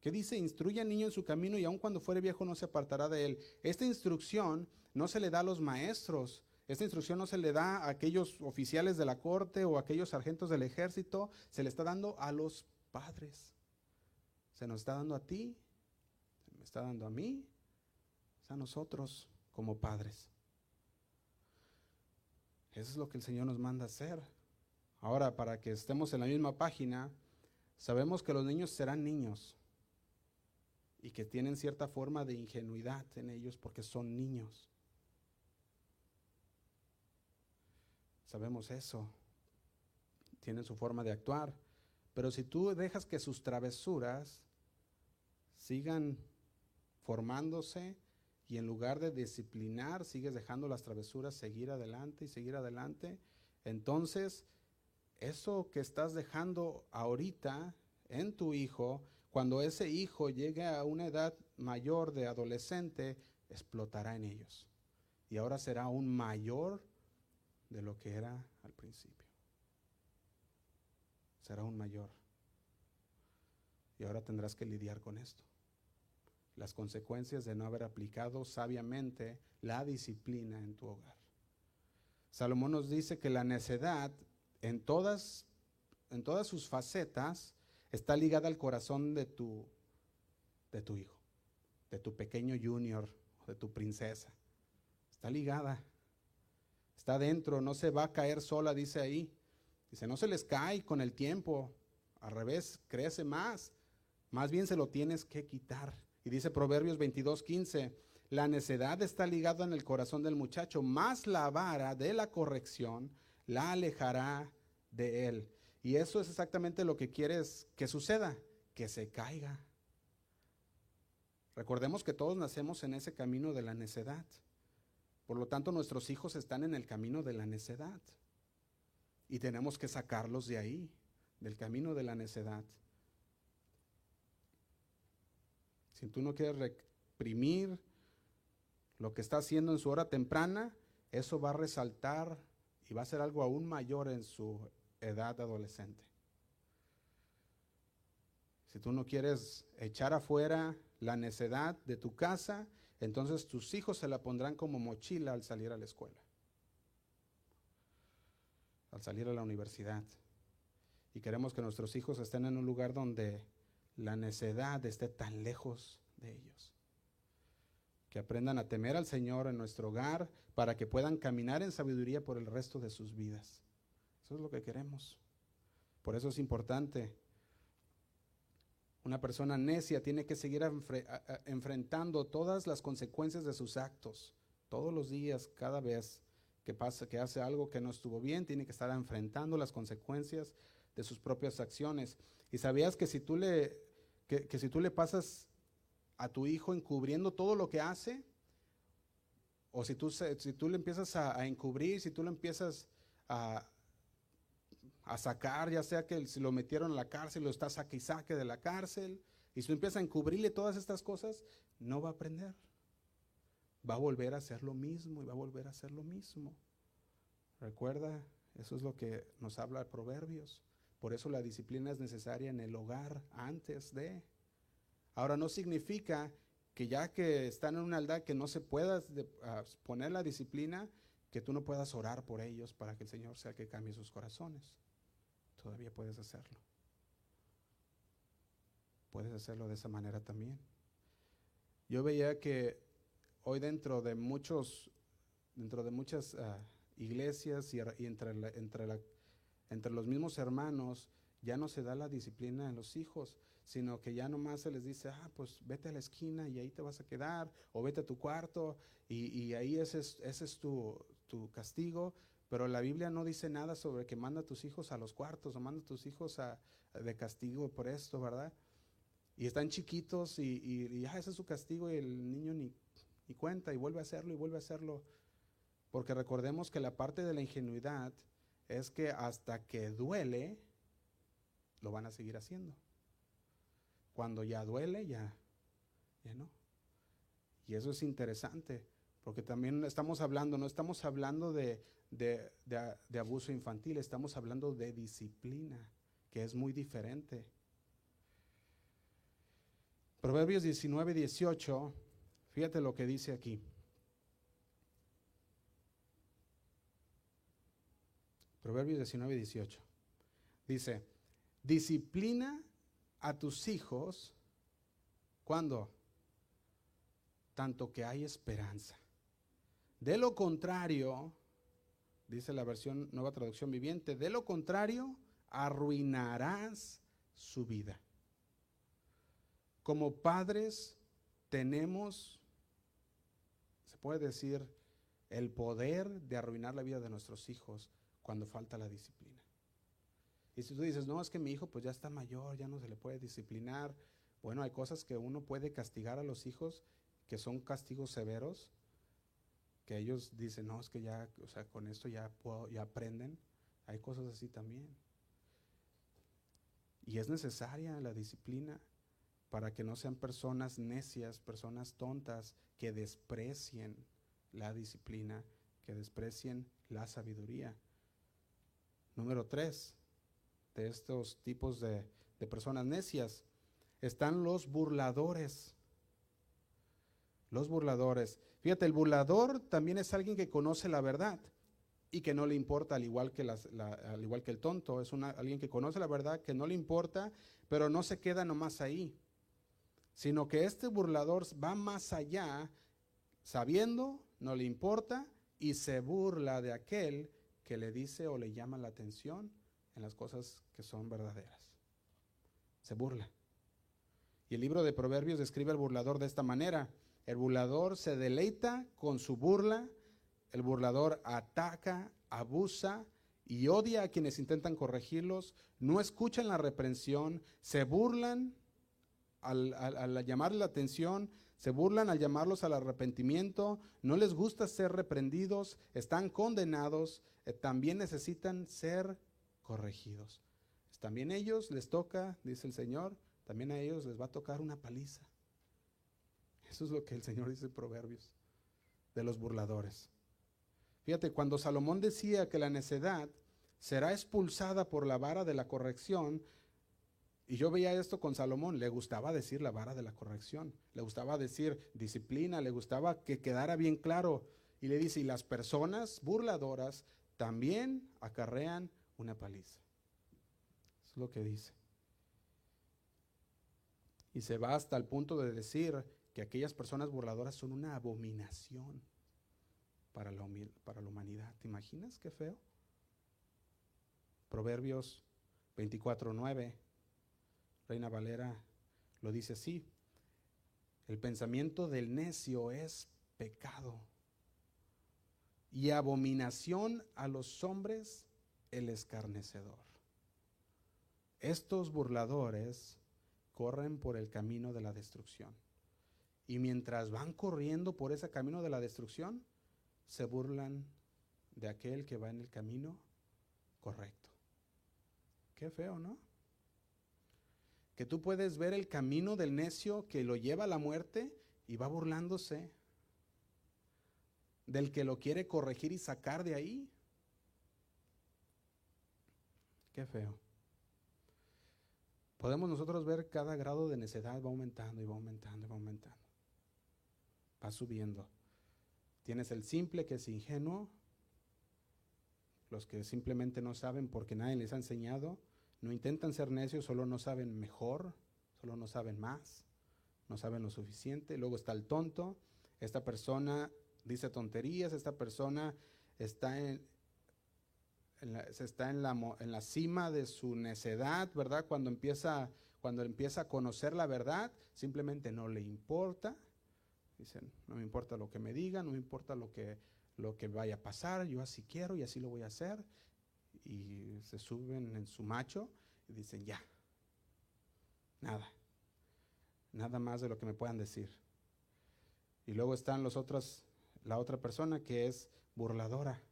¿Qué dice? Instruye al niño en su camino y aun cuando fuere viejo no se apartará de él. Esta instrucción no se le da a los maestros. Esta instrucción no se le da a aquellos oficiales de la corte o a aquellos sargentos del ejército. Se le está dando a los padres. Se nos está dando a ti me está dando a mí, a nosotros como padres. Eso es lo que el Señor nos manda hacer. Ahora, para que estemos en la misma página, sabemos que los niños serán niños y que tienen cierta forma de ingenuidad en ellos porque son niños. Sabemos eso. Tienen su forma de actuar. Pero si tú dejas que sus travesuras sigan formándose y en lugar de disciplinar, sigues dejando las travesuras seguir adelante y seguir adelante, entonces eso que estás dejando ahorita en tu hijo, cuando ese hijo llegue a una edad mayor de adolescente, explotará en ellos. y ahora será aún mayor de lo que era al principio. Será aún mayor. Y ahora tendrás que lidiar con esto. Las consecuencias de no haber aplicado sabiamente la disciplina en tu hogar. Salomón nos dice que la necedad en todas, en todas sus facetas está ligada al corazón de tu, de tu hijo, de tu pequeño junior, de tu princesa. Está ligada. Está dentro, no se va a caer sola, dice ahí. Dice, no se les cae con el tiempo. Al revés, crece más. Más bien se lo tienes que quitar. Y dice Proverbios 22, 15, la necedad está ligada en el corazón del muchacho, más la vara de la corrección la alejará de él. Y eso es exactamente lo que quieres que suceda, que se caiga. Recordemos que todos nacemos en ese camino de la necedad. Por lo tanto, nuestros hijos están en el camino de la necedad. Y tenemos que sacarlos de ahí, del camino de la necedad. Si tú no quieres reprimir lo que está haciendo en su hora temprana, eso va a resaltar y va a ser algo aún mayor en su edad adolescente. Si tú no quieres echar afuera la necedad de tu casa, entonces tus hijos se la pondrán como mochila al salir a la escuela, al salir a la universidad. Y queremos que nuestros hijos estén en un lugar donde la necedad esté tan lejos de ellos. Que aprendan a temer al Señor en nuestro hogar para que puedan caminar en sabiduría por el resto de sus vidas. Eso es lo que queremos. Por eso es importante. Una persona necia tiene que seguir enfrentando todas las consecuencias de sus actos. Todos los días, cada vez que pasa, que hace algo que no estuvo bien, tiene que estar enfrentando las consecuencias de sus propias acciones. Y sabías que si tú le, que, si tú le pasas a tu hijo encubriendo todo lo que hace, o si tú, si tú le empiezas a, encubrir, si tú le empiezas a, a sacar, ya sea que si lo metieron a la cárcel, lo está saque y saque de la cárcel, y si tú empiezas a encubrirle todas estas cosas, no va a aprender. Va a volver a hacer lo mismo y va a volver a hacer lo mismo. Recuerda, eso es lo que nos habla Proverbios. Por eso la disciplina es necesaria en el hogar antes de. Ahora no significa que ya que están en una edad que no se pueda ah, poner la disciplina, que tú no puedas orar por ellos para que el Señor sea el que cambie sus corazones. Todavía puedes hacerlo. Puedes hacerlo de esa manera también. Yo veía que hoy dentro de muchos, dentro de muchas ah, iglesias y, entre, entre la entre los mismos hermanos ya no se da la disciplina en los hijos, sino que ya nomás se les dice, ah, pues vete a la esquina y ahí te vas a quedar, o vete a tu cuarto y, ahí ese es, ese es tu, castigo. Pero la Biblia no dice nada sobre que manda a tus hijos a los cuartos o manda a tus hijos a, de castigo por esto, ¿verdad? Y están chiquitos y, y, ah, ese es su castigo y el niño ni, ni cuenta y vuelve a hacerlo y vuelve a hacerlo. Porque recordemos que la parte de la ingenuidad es que hasta que duele, lo van a seguir haciendo. Cuando ya duele, ya, ya no. Y eso es interesante, porque también estamos hablando, no estamos hablando de, de, abuso infantil, estamos hablando de disciplina, que es muy diferente. Proverbios 19, 18, fíjate lo que dice aquí. Proverbios 19 y 18. Dice, disciplina a tus hijos cuando tanto que hay esperanza. De lo contrario, dice la versión nueva traducción viviente, de lo contrario, arruinarás su vida. Como padres tenemos, se puede decir, el poder de arruinar la vida de nuestros hijos cuando falta la disciplina. Y si tú dices, no, es que mi hijo pues ya está mayor, ya no se le puede disciplinar. Bueno, hay cosas que uno puede castigar a los hijos que son castigos severos, que ellos dicen, no, es que ya, o sea, con esto ya, puedo, ya aprenden. Hay cosas así también. Y es necesaria la disciplina para que no sean personas necias, personas tontas, que desprecien la disciplina, que desprecien la sabiduría. Número tres, de estos tipos de, de personas necias, están los burladores. Los burladores. Fíjate, el burlador también es alguien que conoce la verdad y que no le importa, al igual que, el tonto. Es alguien que conoce la verdad, que no le importa, pero no se queda nomás ahí. Sino que este burlador va más allá, sabiendo, no le importa, y se burla de aquel que le dice o le llama la atención en las cosas que son verdaderas. Se burla. Y el libro de Proverbios describe al burlador de esta manera. El burlador se deleita con su burla, el burlador ataca, abusa y odia a quienes intentan corregirlos, no escuchan la reprensión, se burlan al, al, llamar la atención, se burlan al llamarlos al arrepentimiento, no les gusta ser reprendidos, están condenados, eh, también necesitan ser corregidos. También ellos les toca, dice el Señor, también a ellos les va a tocar una paliza. Eso es lo que el Señor dice en Proverbios de los burladores. Fíjate, cuando Salomón decía que la necedad será expulsada por la vara de la corrección, y yo veía esto con Salomón, le gustaba decir la vara de la corrección, le gustaba decir disciplina, le gustaba que quedara bien claro. Y le dice, y las personas burladoras también acarrean una paliza. Eso es lo que dice. Y se va hasta el punto de decir que aquellas personas burladoras son una abominación para la, para la humanidad. ¿Te imaginas qué feo? Proverbios 24:9, Reina Valera lo dice así: el pensamiento del necio es pecado y abominación a los hombres el escarnecedor. Estos burladores corren por el camino de la destrucción. Y mientras van corriendo por ese camino de la destrucción, se burlan de aquel que va en el camino correcto. Qué feo, ¿no? Que tú puedes ver el camino del necio que lo lleva a la muerte y va burlándose del que lo quiere corregir y sacar de ahí. Qué feo. Podemos nosotros ver cada grado de necedad va aumentando y va aumentando y va aumentando. Va subiendo. Tienes el simple que es ingenuo, los que simplemente no saben porque nadie les ha enseñado, no intentan ser necios, solo no saben mejor, solo no saben más, no saben lo suficiente. Luego está el tonto, esta persona dice tonterías, esta persona está en, está en la, en la cima de su necedad, ¿verdad? Cuando empieza, cuando empieza a conocer la verdad, simplemente no le importa Dicen, no me importa lo que me digan, no me importa lo que, lo que vaya a pasar, yo así quiero y así lo voy a hacer. Y se suben en su macho y dicen, ya, nada, nada más de lo que me puedan decir. Y luego están los otros, la otra persona que es burladora.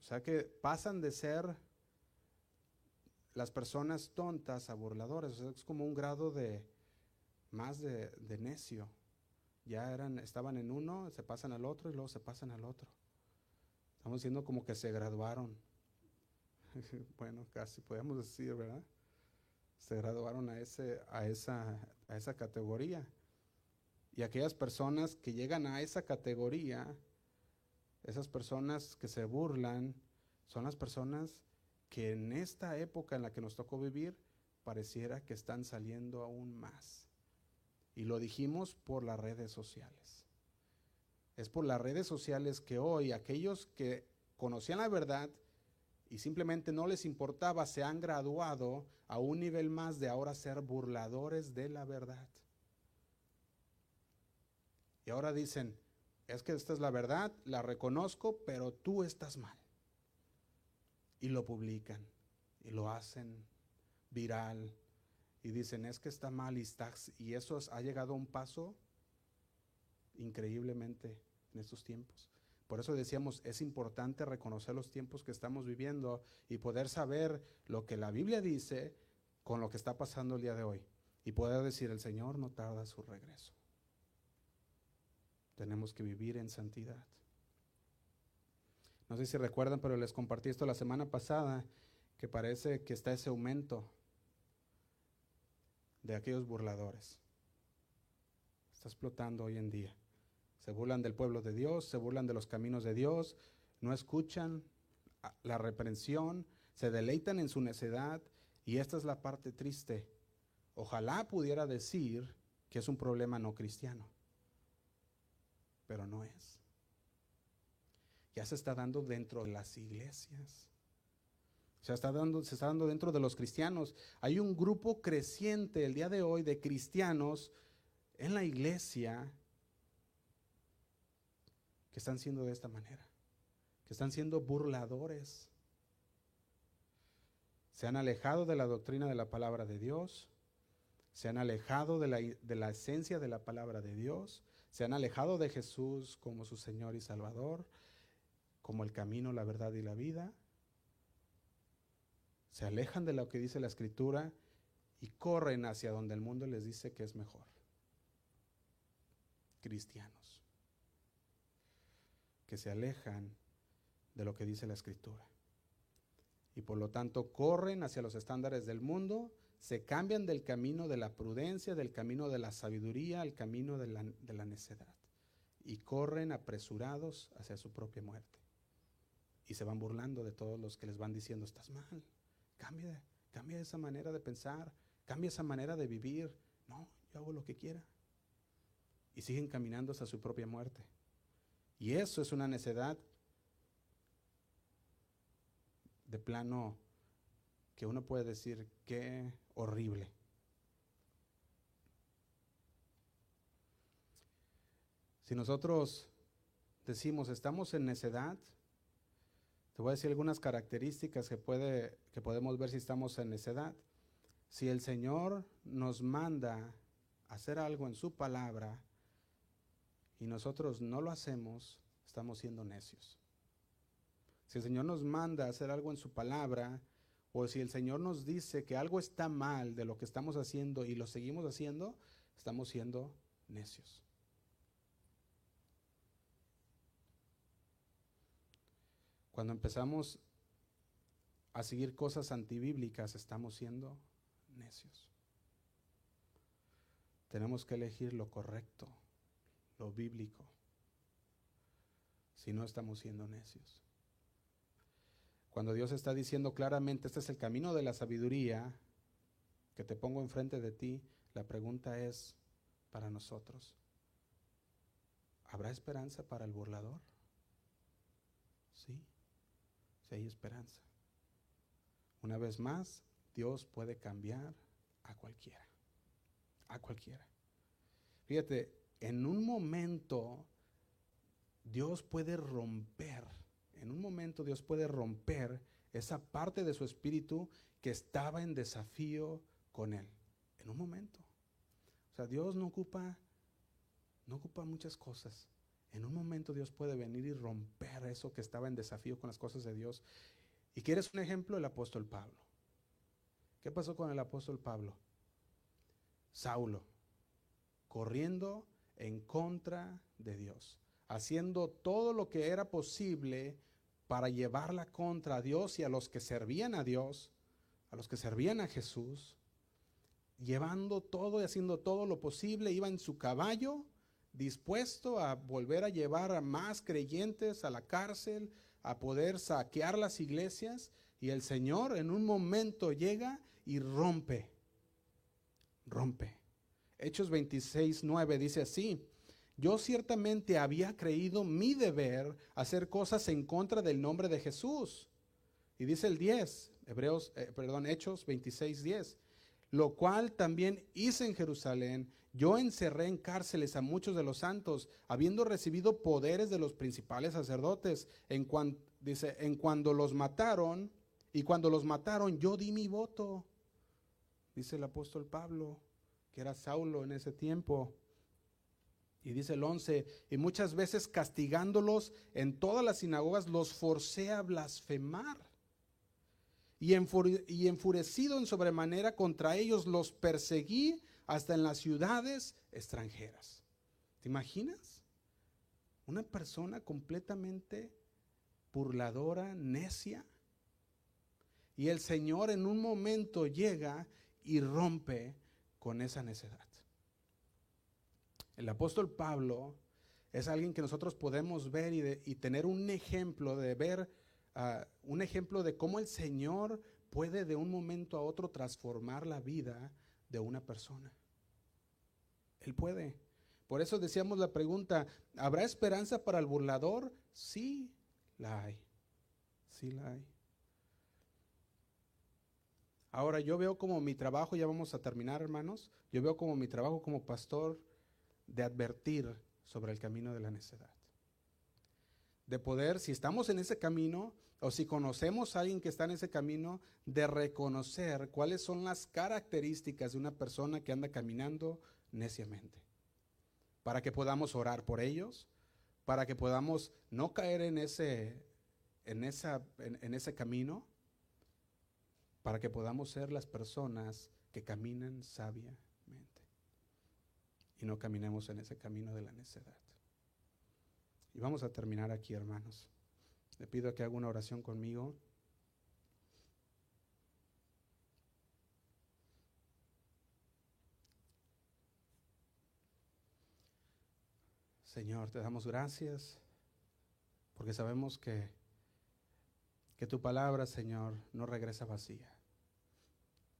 O sea que pasan de ser las personas tontas a burladores. es como un grado de, más de, necio. Ya eran, estaban en uno, se pasan al otro y luego se pasan al otro. Estamos diciendo como que se graduaron. bueno, casi podemos decir, ¿verdad? Se graduaron a, ese, a, esa, a esa categoría. Y aquellas personas que llegan a esa categoría, esas personas que se burlan, son las personas que en esta época en la que nos tocó vivir, pareciera que están saliendo aún más. Y lo dijimos por las redes sociales. Es por las redes sociales que hoy aquellos que conocían la verdad y simplemente no les importaba, se han graduado a un nivel más de ahora ser burladores de la verdad. Y ahora dicen, es que esta es la verdad, la reconozco, pero tú estás mal. Y lo publican y lo hacen viral y dicen es que está mal y, está, y eso ha llegado a un paso increíblemente en estos tiempos. Por eso decíamos, es importante reconocer los tiempos que estamos viviendo y poder saber lo que la Biblia dice con lo que está pasando el día de hoy. Y poder decir, el Señor no tarda su regreso. Tenemos que vivir en santidad. No sé si recuerdan, pero les compartí esto la semana pasada, que parece que está ese aumento de aquellos burladores. Está explotando hoy en día. Se burlan del pueblo de Dios, se burlan de los caminos de Dios, no escuchan la reprensión, se deleitan en su necedad y esta es la parte triste. Ojalá pudiera decir que es un problema no cristiano, pero no es. Ya se está dando dentro de las iglesias. Se está, dando, se está dando dentro de los cristianos. Hay un grupo creciente el día de hoy de cristianos en la iglesia que están siendo de esta manera, que están siendo burladores. Se han alejado de la doctrina de la palabra de Dios, se han alejado de la, de la esencia de la palabra de Dios, se han alejado de Jesús como su Señor y Salvador, como el camino, la verdad y la vida se alejan de lo que dice la escritura y corren hacia donde el mundo les dice que es mejor. Cristianos que se alejan de lo que dice la escritura. Y por lo tanto corren hacia los estándares del mundo, se cambian del camino de la prudencia, del camino de la sabiduría, al camino de la, necedad. Y corren apresurados hacia su propia muerte. Y se van burlando de todos los que les van diciendo, estás mal, Cambia, cambia esa manera de pensar, cambia esa manera de vivir. No, yo hago lo que quiera. Y siguen caminando hasta su propia muerte. Y eso es una necedad de plano que uno puede decir qué horrible. Si nosotros decimos estamos en necedad, te voy a decir algunas características que, puede, que podemos ver si estamos en necedad. Si el Señor nos manda hacer algo en su palabra y nosotros no lo hacemos, estamos siendo necios. Si el Señor nos manda hacer algo en su palabra, o si el Señor nos dice que algo está mal de lo que estamos haciendo y lo seguimos haciendo, estamos siendo necios. Cuando empezamos a seguir cosas antibíblicas, estamos siendo necios. Tenemos que elegir lo correcto, lo bíblico. Si no, estamos siendo necios. Cuando Dios está diciendo claramente, este es el camino de la sabiduría que te pongo enfrente de ti, la pregunta es para nosotros, ¿habrá esperanza para el burlador? Sí si hay esperanza. Una vez más, Dios puede cambiar a cualquiera. A cualquiera. Fíjate, en un momento Dios puede romper, en un momento Dios puede romper esa parte de su espíritu que estaba en desafío con él. En un momento. O sea, Dios no ocupa no ocupa muchas cosas. En un momento Dios puede venir y romper eso que estaba en desafío con las cosas de Dios. ¿Y quieres un ejemplo? El apóstol Pablo. ¿Qué pasó con el apóstol Pablo? Saulo, corriendo en contra de Dios, haciendo todo lo que era posible para llevarla contra Dios y a los que servían a Dios, a los que servían a Jesús, llevando todo y haciendo todo lo posible, iba en su caballo dispuesto a volver a llevar a más creyentes a la cárcel, a poder saquear las iglesias, y el Señor en un momento llega y rompe, rompe. Hechos 26, 9 dice así, yo ciertamente había creído mi deber hacer cosas en contra del nombre de Jesús. Y dice el 10, Hebreos, eh, perdón, Hechos 26, 10, lo cual también hice en Jerusalén yo encerré en cárceles a muchos de los santos, habiendo recibido poderes de los principales sacerdotes. En dice, en cuando los mataron, y cuando los mataron, yo di mi voto. Dice el apóstol Pablo, que era Saulo en ese tiempo. Y dice el 11, y muchas veces castigándolos en todas las sinagogas, los forcé a blasfemar. Y, y enfurecido en sobremanera contra ellos, los perseguí hasta en las ciudades extranjeras. ¿Te imaginas? Una persona completamente burladora, necia. Y el Señor en un momento llega y rompe con esa necedad. El apóstol Pablo es alguien que nosotros podemos ver y, tener un ejemplo de ver, ah, un ejemplo de cómo el Señor puede de un momento a otro transformar la vida de una persona. Él puede. Por eso decíamos la pregunta, ¿habrá esperanza para el burlador? Sí, la hay. Sí la hay. Ahora yo veo como mi trabajo, ya vamos a terminar hermanos, yo veo como mi trabajo como pastor de advertir sobre el camino de la necedad. De poder, si estamos en ese camino o si conocemos a alguien que está en ese camino, de reconocer cuáles son las características de una persona que anda caminando neciamente. Para que podamos orar por ellos, para que podamos no caer en ese, en esa, en ese camino para que podamos ser las personas que caminan sabiamente y no caminemos en ese camino de la necedad. Y vamos a terminar aquí, hermanos. Le pido que haga una oración conmigo. Señor, te damos gracias porque sabemos que, que tu palabra, Señor, no regresa vacía.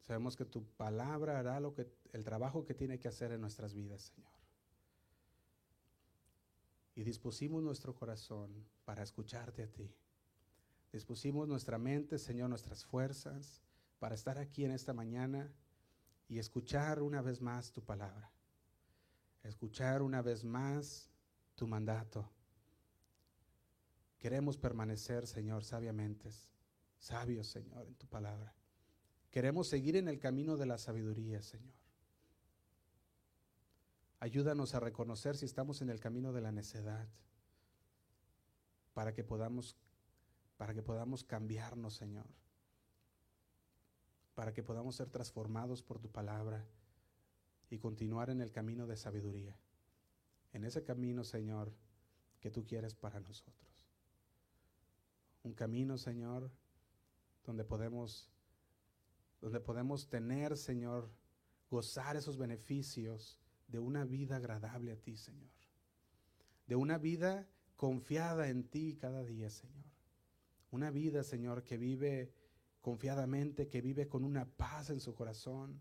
Sabemos que tu palabra hará lo que, el trabajo que tiene que hacer en nuestras vidas, Señor. Y dispusimos nuestro corazón para escucharte a ti. Dispusimos nuestra mente, Señor, nuestras fuerzas para estar aquí en esta mañana y escuchar una vez más tu palabra. Escuchar una vez más tu mandato. Queremos permanecer, Señor, sabiamente, sabios, Señor, en tu palabra. Queremos seguir en el camino de la sabiduría, Señor. Ayúdanos a reconocer si estamos en el camino de la necedad, para que podamos, para que podamos cambiarnos, Señor, para que podamos ser transformados por tu palabra y continuar en el camino de sabiduría, en ese camino, Señor, que tú quieres para nosotros. Un camino, Señor, donde podemos donde podemos tener, Señor, gozar esos beneficios de una vida agradable a ti, Señor. De una vida confiada en ti cada día, Señor. Una vida, Señor, que vive confiadamente, que vive con una paz en su corazón,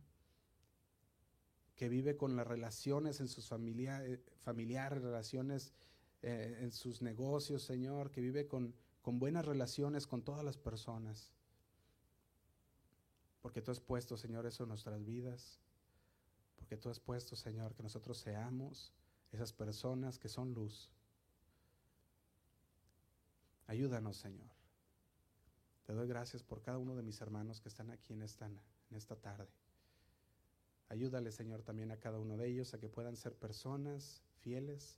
que vive con las relaciones en sus familiares, familiares, relaciones eh, en sus negocios, Señor, que vive con, con buenas relaciones con todas las personas. Porque tú has puesto, Señor, eso en nuestras vidas. Porque tú has puesto, Señor, que nosotros seamos esas personas que son luz. Ayúdanos, Señor. Te doy gracias por cada uno de mis hermanos que están aquí en esta, en esta tarde. Ayúdale, Señor, también a cada uno de ellos a que puedan ser personas fieles,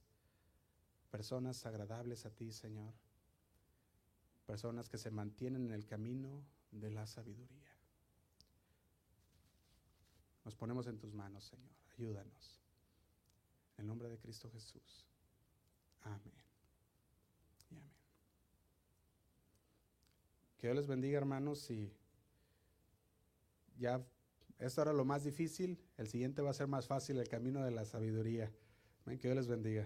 personas agradables a ti, Señor. Personas que se mantienen en el camino de la sabiduría. Nos ponemos en tus manos, Señor. Ayúdanos. En el nombre de Cristo Jesús. Amén. Y amén. Que Dios les bendiga, hermanos. Y ya esto era lo más difícil. El siguiente va a ser más fácil, el camino de la sabiduría. Que Dios les bendiga.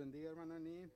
Bendiga, hermana Ani.